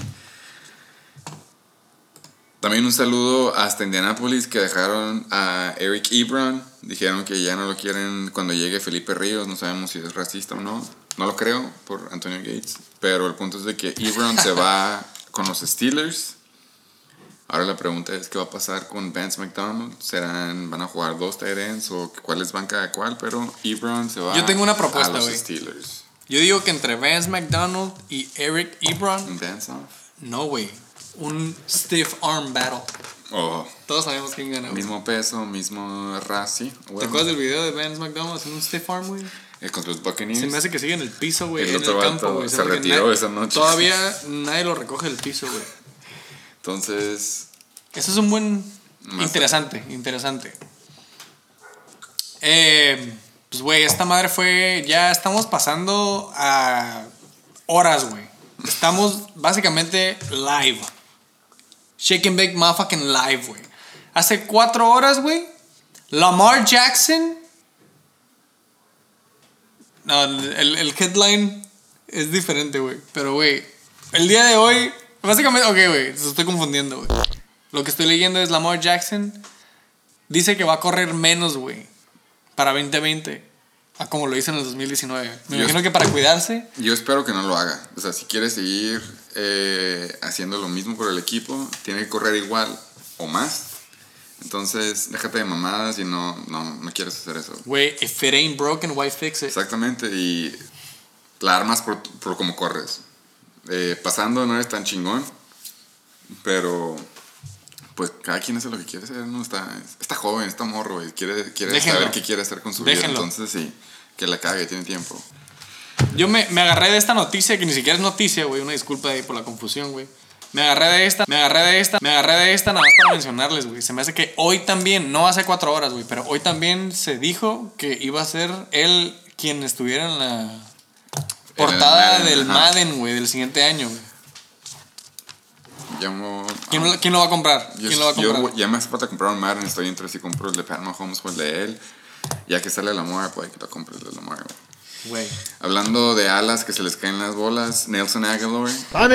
B: También un saludo hasta Indianapolis que dejaron a Eric Ebron. Dijeron que ya no lo quieren cuando llegue Felipe Ríos. No sabemos si es racista o no. No lo creo por Antonio Gates. Pero el punto es de que Ebron se va con los Steelers. Ahora la pregunta es qué va a pasar con Vance McDonald. ¿Serán, van a jugar dos ends o cuáles van cada cual? Pero Ebron se va
A: Yo tengo una propuesta,
B: a los
A: güey.
B: Steelers.
A: Yo digo que entre Vance McDonald y Eric Ebron,
B: ¿Un dance off?
A: no, güey. Un stiff arm battle.
B: O
A: Todos sabemos quién gana,
B: mismo peso, mismo raci.
A: ¿Te acuerdas del video de Vance McDonald haciendo un stiff arm, güey?
B: Eh, contra los Buccaneers.
A: Se me hace que sigue en el piso, güey,
B: El
A: en el
B: otro
A: campo,
B: vato
A: güey.
B: se
A: porque
B: retiró esa noche.
A: Todavía nadie lo recoge del piso, güey.
B: Entonces,
A: Eso es un buen... Interesante, interesante. Eh, pues, güey, esta madre fue... Ya estamos pasando a horas, güey. Estamos básicamente live. Shake and Bake motherfucking live, güey. Hace cuatro horas, güey. Lamar Jackson. No, el, el headline es diferente, güey. Pero, güey, el día de hoy. Básicamente, ok, güey, se estoy confundiendo, güey. Lo que estoy leyendo es Lamar Jackson. Dice que va a correr menos, güey. Para 2020. A como lo hizo en el 2019. Me
B: Yo-
A: imagino que para cuidarse.
B: yo espero que no lo haga. O sea, si quiere seguir eh, haciendo lo mismo por el equipo, tiene que correr igual o más. Entonces, déjate de mamadas y no, no, no quieres hacer eso.
A: Güey, if it ain't broken, why fix it?
B: Exactamente, y la armas por, por cómo corres. Eh, pasando no eres tan chingón, pero pues cada quien hace lo que quiere hacer, ¿no? Está, está joven, está morro, y quiere, quiere
A: Déjenlo.
B: saber qué quiere hacer con su vida. Entonces sí, que la cague, tiene tiempo.
A: Yo me, me agarré de esta noticia, que ni siquiera es noticia, güey. Una disculpa ahí por la confusión, güey. Me agarré de esta, me agarré de esta, me agarré de esta nada más para mencionarles, güey. Se me hace que hoy también, no hace cuatro horas, güey, pero hoy también se dijo que iba a ser él quien estuviera en la portada
B: Madden,
A: del. Madden, güey, del siguiente año, güey.
B: Llamo,
A: ¿Quién, lo- quién lo va a comprar?
B: yo,
A: ¿Quién lo va a
B: yo
A: comprar?
B: ya me hace falta comprar un Madden, estoy entre si compro el de Pat Mahomes o el de él. Ya que sale Lamar, puede que lo compre el de Lamar. güey. Hablando de alas que se les caen las bolas, Nelson Aguilar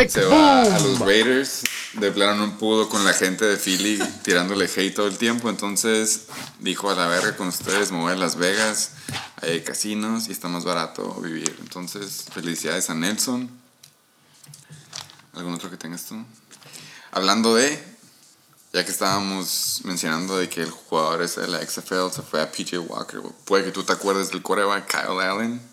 B: se va a los Raiders. De plano no pudo con la gente de Philly tirándole hate todo el tiempo. Entonces dijo a la verga con ustedes, me voy a Las Vegas. Ahí hay casinos y está más barato vivir. Entonces, felicidades a Nelson. ¿Algún otro que tengas tú? Hablando de, ya que estábamos mencionando de que el jugador ese de la XFL se fue a PJ Walker, puede que tú te acuerdes del quarterback Kyle Allen.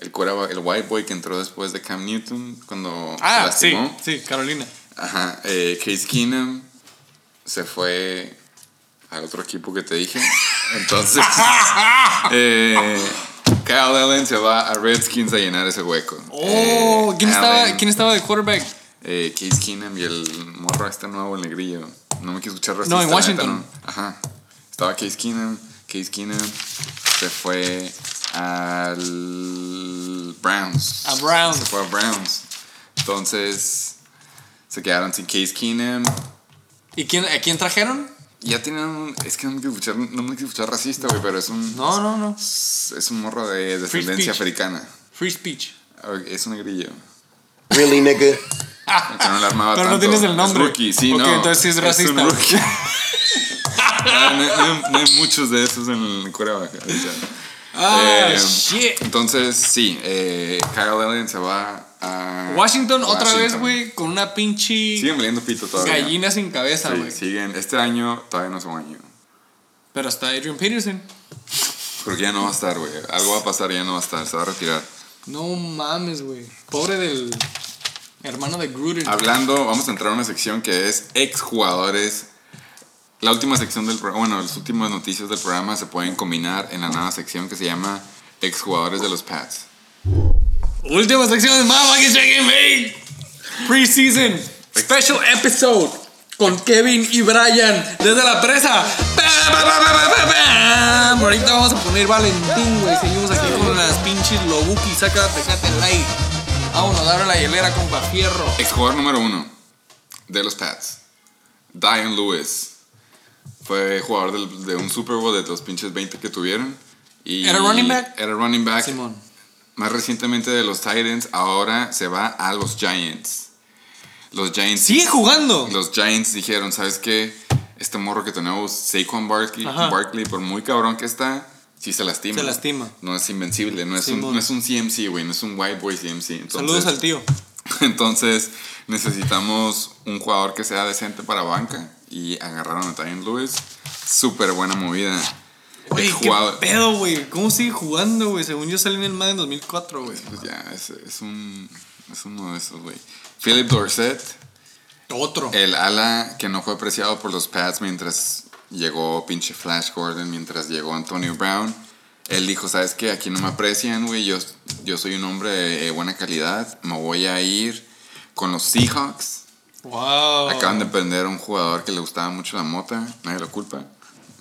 B: El el white boy que entró después de Cam Newton cuando
A: Ah, sí, sí, Carolina.
B: Ajá, eh, Case Keenum se fue al otro equipo que te dije. Entonces, eh, Kyle Allen se va a Redskins a llenar ese hueco.
A: Oh,
B: Eh,
A: ¿quién, estaba, ¿quién estaba de quarterback?
B: eh, Case Keenum y el morro este nuevo, el negrillo. No me quiso escuchar racista.
A: No, en Washington.
B: neta, no. Ajá. Estaba Case Keenum. Case Keenum se fue al Browns.
A: A Browns.
B: Se fue a Browns. Entonces, se quedaron sin Case Keenum.
A: ¿Y quién, a quién trajeron?
B: Ya tienen un... Es que no me quiero escuchar, no me quiero escuchar racista, güey, pero es un...
A: No, no, no.
B: Es, es un morro de descendencia
A: speech.
B: africana.
A: Free speech.
B: Es un negrillo.
C: Really, nigga?
B: Que no le armaba
A: Pero no tienes el
B: Es
A: nombre.
B: rookie, sí, no.
A: entonces sí es
B: un
A: racista.
B: rookie. Ah, no, no- no hay muchos de esos en el coreback.
A: Ah,
B: Eh,
A: shit.
B: Entonces, sí, eh, Kyle Allen se va a.
A: Washington, otra vez, güey, con una pinche
B: Siguen valiendo pito todavía.
A: gallina sin cabeza,
B: Sí,
A: güey.
B: siguen. Este año todavía no es un año.
A: Pero está Adrian Peterson.
B: Porque ya no va a estar, güey. Algo va a pasar y ya no va a estar. Se va a retirar.
A: No mames, güey. Pobre del hermano de Gruden.
B: Hablando, vamos a entrar a una sección que es exjugadores. La última sección del programa, bueno, las últimas noticias del programa se pueden combinar en la nueva sección que se llama exjugadores de los Pats.
A: Última sección de Mama que Bake. Preseason. Special episode. Con Kevin y Brian desde la presa. Ahorita vamos a poner Valentín, güey. Seguimos aquí con las pinches Lobuki. Saca Tecate Light. Vámonos, abre la hielera, compa, fierro.
B: Exjugador número uno de los Pats, Diane Lewis. Fue jugador del- de un Super Bowl de los pinches 20 que tuvieron. Y
A: ¿Era running back?
B: Era running back.
A: Simón.
B: Más recientemente de los Titans, ahora se va a los Giants. Los Giants.
A: Sigue jugando.
B: Los Giants dijeron, ¿sabes qué? Este morro que tenemos, Saquon Barkley,
A: Ajá.
B: Barkley, por muy cabrón que está, sí se lastima.
A: Se lastima.
B: No es invencible, no es, un, no es un CMC, güey, no es un white boy CMC. Entonces,
A: Saludos al tío.
B: Entonces necesitamos un jugador que sea decente para banca y agarraron a Tyron Lewis. Súper buena movida. El
A: qué pedo, güey. ¿Cómo sigue jugando, güey? Según yo salí en el Madden 2004, güey.
B: Pues ya, es, es un, es uno de esos, güey. Philip Dorsett,
A: Otro.
B: el ala que no fue apreciado por los Pats mientras llegó pinche Flash Gordon, mientras llegó Antonio Brown. Él dijo, ¿sabes qué? Aquí no me aprecian, güey. Yo, yo soy un hombre de buena calidad. Me voy a ir con los Seahawks.
A: Wow.
B: Acaban de prender a un jugador que le gustaba mucho la mota, nadie lo culpa,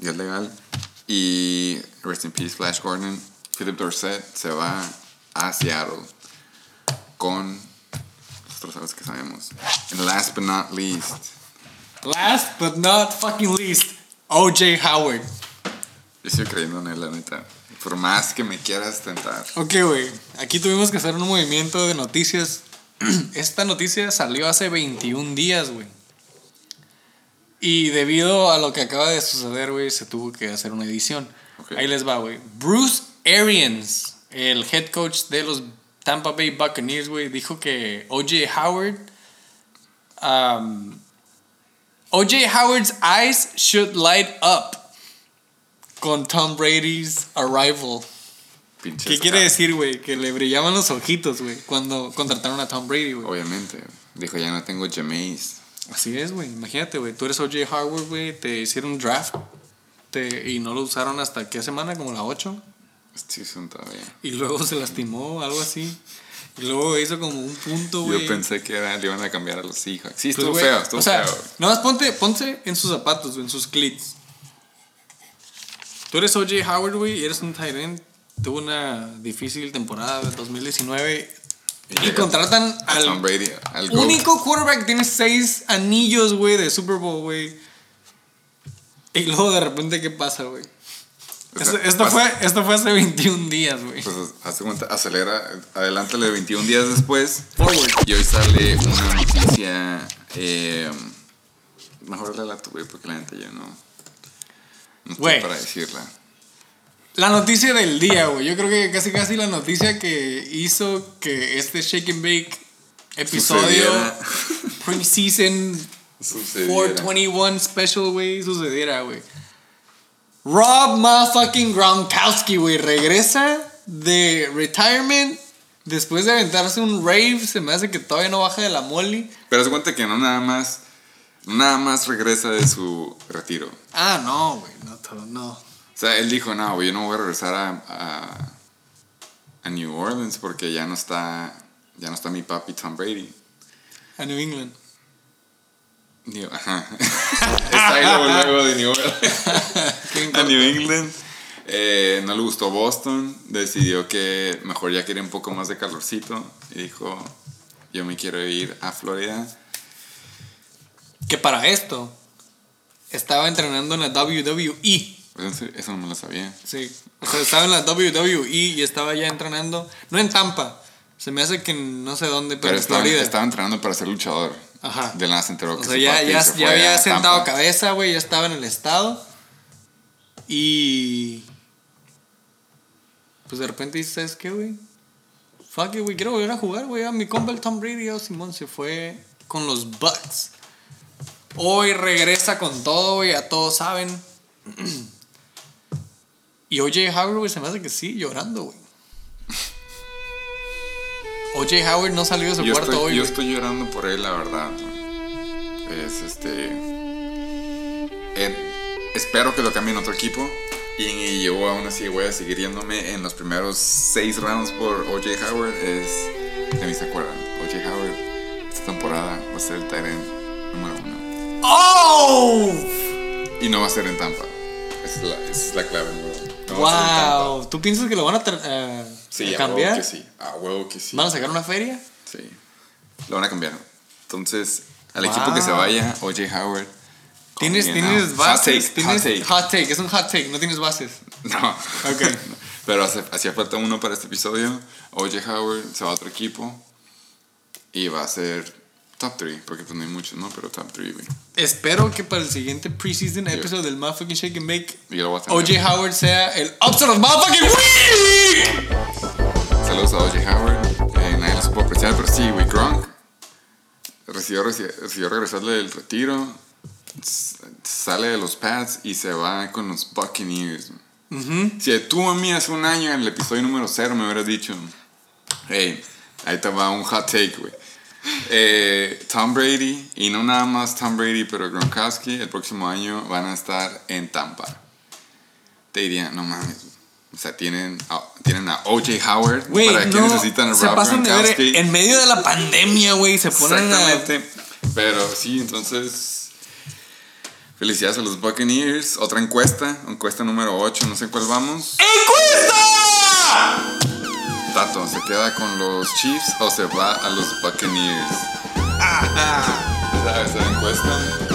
B: y es legal. Y rest in peace, Flash Gordon. Philip Dorsett se va a Seattle con los trozos que sabemos. And last but not least,
A: Last but not fucking least, OJ Howard.
B: yo estoy creyendo en él, la neta. Por más que me quieras tentar.
A: Ok, güey. Aquí tuvimos que hacer un movimiento de noticias. Esta noticia salió hace 21 días, güey. Y debido a lo que acaba de suceder, güey, se tuvo que hacer una edición. Ahí les va, güey. Bruce Arians, el head coach de los Tampa Bay Buccaneers, güey, dijo que OJ Howard. um, OJ Howard's eyes should light up con Tom Brady's arrival.
B: Pinches
A: ¿Qué quiere decir, güey? Que le brillaban los ojitos, güey, cuando contrataron a Tom Brady, güey.
B: Obviamente. Dijo, ya no tengo Jameis.
A: Así es, güey. Imagínate, güey. Tú eres OJ Howard, güey. Te hicieron draft. Te, y no lo usaron hasta qué semana, como la 8.
B: Sí, son todavía.
A: Y luego se lastimó, algo así. Y luego hizo como un punto, güey.
B: Yo pensé que era- le iban a cambiar a los Seahawks. Sí,
A: Pues,
B: estuvo
A: güey,
B: feo, estuvo
A: O sea,
B: feo.
A: nada más ponte, ponte en sus zapatos, en sus cleats. Tú eres OJ Howard, güey, y eres un end. Tuvo una difícil temporada de 2019.
B: Y
A: contratan al
B: Tom Brady, al GOAT.
A: único quarterback que tiene seis anillos, güey, de Super Bowl, güey. Y luego de repente, ¿qué pasa, güey?
B: O sea,
A: Esto, fue, esto fue hace 21 días, güey.
B: Pues hace cuenta, acelera, adelántale 21 días después.
A: Forward.
B: Y hoy sale una noticia. Eh, mejor la tú, güey, porque la neta yo no. No estoy para decirla.
A: La noticia del día, güey. Yo creo que casi casi la noticia que hizo que este Shake and Bake episodio preseason
B: Sucediera.
A: 421 special, güey, sucediera, güey. Rob motherfucking Gronkowski, güey, regresa de retirement después de aventarse un rave. Se me hace que todavía no baja de la molly.
B: Pero se cuenta que no nada más. Nada más regresa de su retiro.
A: Ah, no, güey, no, todo, no.
B: O sea, él dijo, no, güey, yo no voy a regresar a, a, a New Orleans porque ya no está. Ya no está mi papi Tom Brady.
A: A New England.
B: New- ajá. Está ahí luego, luego de New Orleans. a New England. Eh, no le gustó Boston. Decidió que mejor ya quería un poco más de calorcito. Y dijo, yo me quiero ir a Florida.
A: Que para esto estaba entrenando en la WWE.
B: Eso, no me lo sabía.
A: Sí. O sea, estaba en la WWE y estaba ya entrenando. No en Tampa. Se me hace que no sé dónde, pero,
B: Pero
A: en
B: estaba,
A: Florida.
B: estaba entrenando para ser luchador.
A: Ajá.
B: De nada se enteró que
A: O sea, ya, ya,
B: se
A: ya había sentado
B: Tampa.
A: cabeza, güey. Ya estaba en el estado. Y. Pues de repente dices, ¿sabes qué, güey? Fuck it, güey. Quiero volver a jugar, güey. A mi compa el Tom Brady, oh, Simón, se fue con los Bucks. Hoy regresa con todo, güey. A todos saben. Y OJ Howard, güey, se me hace que sí, llorando, güey. OJ Howard no salió de su
B: Yo
A: cuarto
B: estoy,
A: hoy.
B: yo
A: güey.
B: estoy llorando por él, la verdad. Es este. eh, espero que lo cambien a otro equipo. Y, yo aún así voy a seguir yéndome en los primeros seis rounds por O.J. Howard. Es. De mis se acuerdan. O.J. Howard esta temporada va a ser el Tyrant número uno.
A: ¡Oh!
B: Y no va a ser en Tampa. Esa es la, esa es la clave, bro.
A: ¡Wow! ¿Tú piensas que lo van a, eh,
B: Sí,
A: a
B: a huevo
A: cambiar?
B: que sí. A huevo que sí.
A: ¿Van a sacar una feria?
B: Sí. Lo van a cambiar. Entonces, al
A: Wow.
B: equipo que se vaya, O.J. Howard.
A: ¿Tienes, tienes
B: Hot
A: bases?
B: take,
A: ¿Tienes
B: hot take.
A: hot take, es un hot take, no tienes bases.
B: No.
A: Ok.
B: Pero hacía falta uno para este episodio. O.J. Howard se va a otro equipo. Y va a ser top 3. Porque pues no hay muchos, ¿no? Pero top 3, güey.
A: Espero que para el siguiente preseason episode del Motherfucking Shake and
B: tener.
A: OJ Howard sea el upset of Motherfucking Week.
B: Saludos a O.J. Howard. Eh, nadie lo supo apreciar, pero sí, güey. Gronk recibió, reci- recibió regresarle del retiro. Sale de los Pats y se va con los Buccaneers. Si tú a mí hace un año en el episodio número 0 me hubieras dicho, hey, ahí te va un hot take, güey. Eh, Tom Brady, y no nada más Tom Brady, pero Gronkowski, el próximo año van a estar en Tampa. Te diría, no mames. O sea, tienen a, tienen a O.J. Howard.
A: Güey,
B: ¿Para
A: no,
B: necesitan a
A: se
B: Rob
A: pasan de ver
B: Gronkowski?
A: en medio de la pandemia, güey, se ponen a...
B: Exactamente. Pero sí, entonces. Felicidades a los Buccaneers. Otra encuesta, encuesta número 8, no sé cuál vamos.
A: ¡Encuesta!
B: Tato, ¿se queda con los Chiefs o se va a los Buccaneers? Esa, esa encuesta.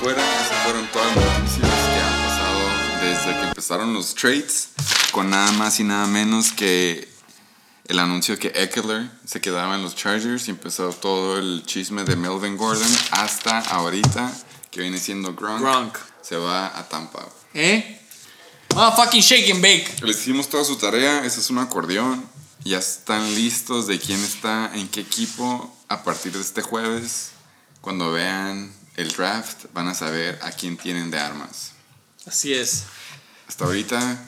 B: Fuera, esas fueron todas las noticias que han pasado desde que empezaron los trades. Con nada más y nada menos que el anuncio que Eckler se quedaba en los Chargers y empezó todo el chisme de Melvin Gordon hasta ahorita que viene siendo Gronk.
A: Gronk.
B: Se va a Tampa.
A: ¿Eh? Motherfucking Shake and Bake.
B: Les hicimos toda su tarea, ese es un acordeón. Ya están listos de quién está en qué equipo a partir de este jueves. Cuando vean el draft van a saber a quién tienen de armas.
A: Así es.
B: Hasta ahorita,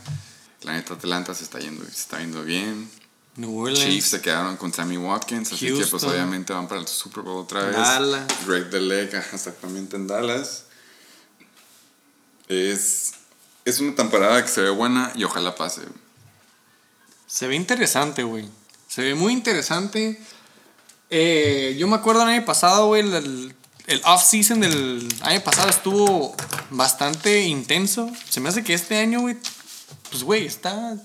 B: la neta Atlanta se está yendo, se está yendo bien.
A: New Orleans.
B: Chiefs se quedaron con Sammy Watkins, así que pues
A: Houston.
B: obviamente van para el Super Bowl otra vez.
A: Dallas.
B: Greg Deleg, ajá, exactamente en Dallas. Es, es una temporada que se ve buena y ojalá pase.
A: Se ve interesante, güey. Se ve muy interesante. Eh, yo me acuerdo el año pasado, güey, el, el off-season del año pasado estuvo bastante intenso. Se me hace que este año, güey, pues, güey, está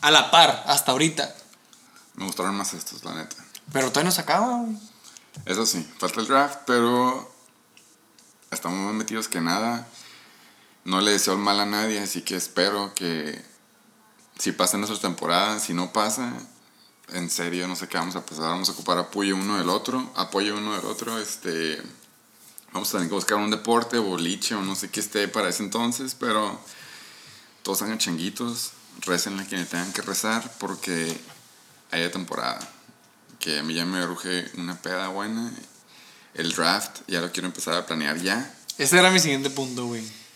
A: a la par hasta ahorita.
B: Me gustaron más estos, la neta.
A: Pero todavía no se acaba, güey.
B: Eso sí, falta el draft, pero estamos más metidos que nada. No le deseo el mal a nadie, así que espero que si pasa nuestra temporada, si no pasa, en serio, no sé qué vamos a pasar. Vamos a ocupar apoyo uno del otro, apoyo uno del otro. Este, vamos a tener que buscar un deporte, boliche o no sé qué esté para ese entonces, pero todos hagan changuitos, recen a quienes tengan que rezar porque haya temporada que a mí ya me ruge una peda buena. El draft ya lo quiero empezar a planear ya.
A: Ese era mi siguiente punto, güey.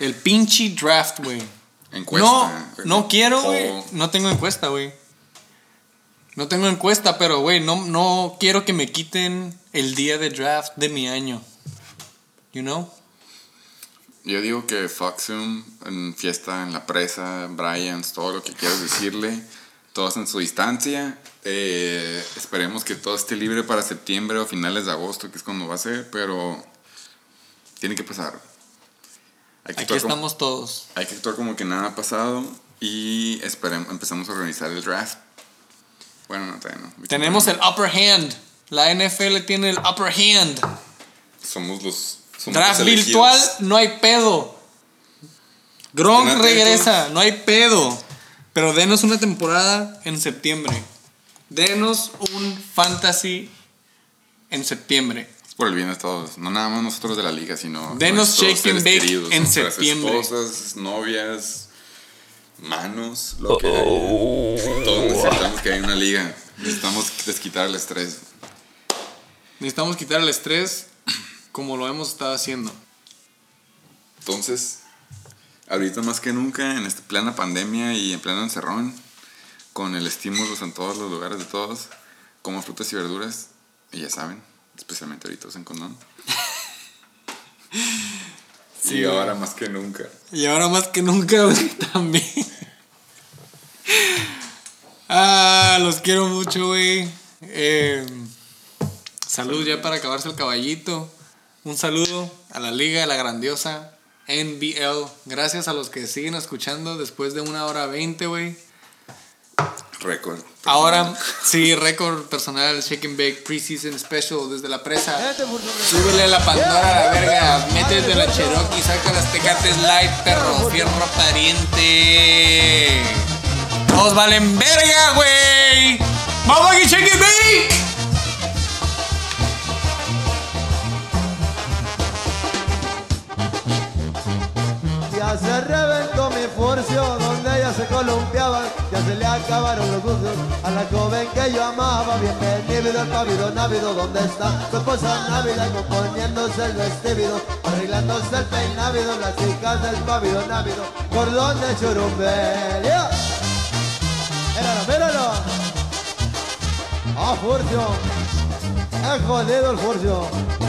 A: El pinche draft, güey.
B: Encuesta.
A: No, no quiero, güey. No tengo encuesta, güey. No tengo encuesta, pero, güey, no, no quiero que me quiten el día de draft de mi año. You know?
B: Yo digo que Foxum, en fiesta en la presa, Bryans, todo lo que quieras decirle, todos en su distancia. Eh, esperemos que todo esté libre para septiembre o finales de agosto, que es cuando va a ser, pero tiene que pasar. Hay que,
A: Aquí
B: como,
A: estamos todos.
B: hay que actuar como que nada ha pasado y esperemos, empezamos a organizar el draft. Bueno, no, todavía no.
A: Tenemos el upper hand. La NFL tiene el upper hand.
B: Somos los. Somos
A: Draft
B: los
A: virtual, no hay pedo. Gronk regresa, no hay pedo. Pero denos una temporada en septiembre. Denos un fantasy en septiembre.
B: Por el bien de todos. No nada más nosotros de la liga, sino.
A: Denos shake and bake
B: queridos,
A: en septiembre.
B: Esposas, novias, manos, lo que haya. Todos necesitamos que haya una liga. Necesitamos desquitar el estrés.
A: Necesitamos quitar el estrés como lo hemos estado haciendo.
B: Entonces, ahorita más que nunca, en esta plena pandemia y en pleno encerrón, con el estímulo en todos los lugares de todos, como frutas y verduras, y ya saben, especialmente ahorita usen condón.
A: Sí,
B: y ahora más que nunca.
A: Y ahora más que nunca, güey, también. Ah, los quiero mucho, güey. Eh, salud ya para acabarse el caballito. Un saludo a la liga de la grandiosa NBL. Gracias a los que siguen escuchando después de una hora veinte, güey.
B: Récord.
A: Ahora, sí, récord personal, Shake and Bake Preseason Special desde la presa. Súbele la Pandora a la verga, métete la Cherokee, saca las tecates light, perro, fierro pariente. Todos valen verga, güey. ¡Vamos aquí, Shake and Bake!
C: Ya se reventó mi se columpiaban, ya se le acabaron los gustos a la joven que yo amaba. Bienvenido al pabellón návido, donde está su esposa návida componiéndose el vestido, arreglándose el peinávido, las chicas del pabellón návido, cordón de churumbel. ¡Ya! Míralo, míralo. Ah, Furcio. Es jodido el Furcio.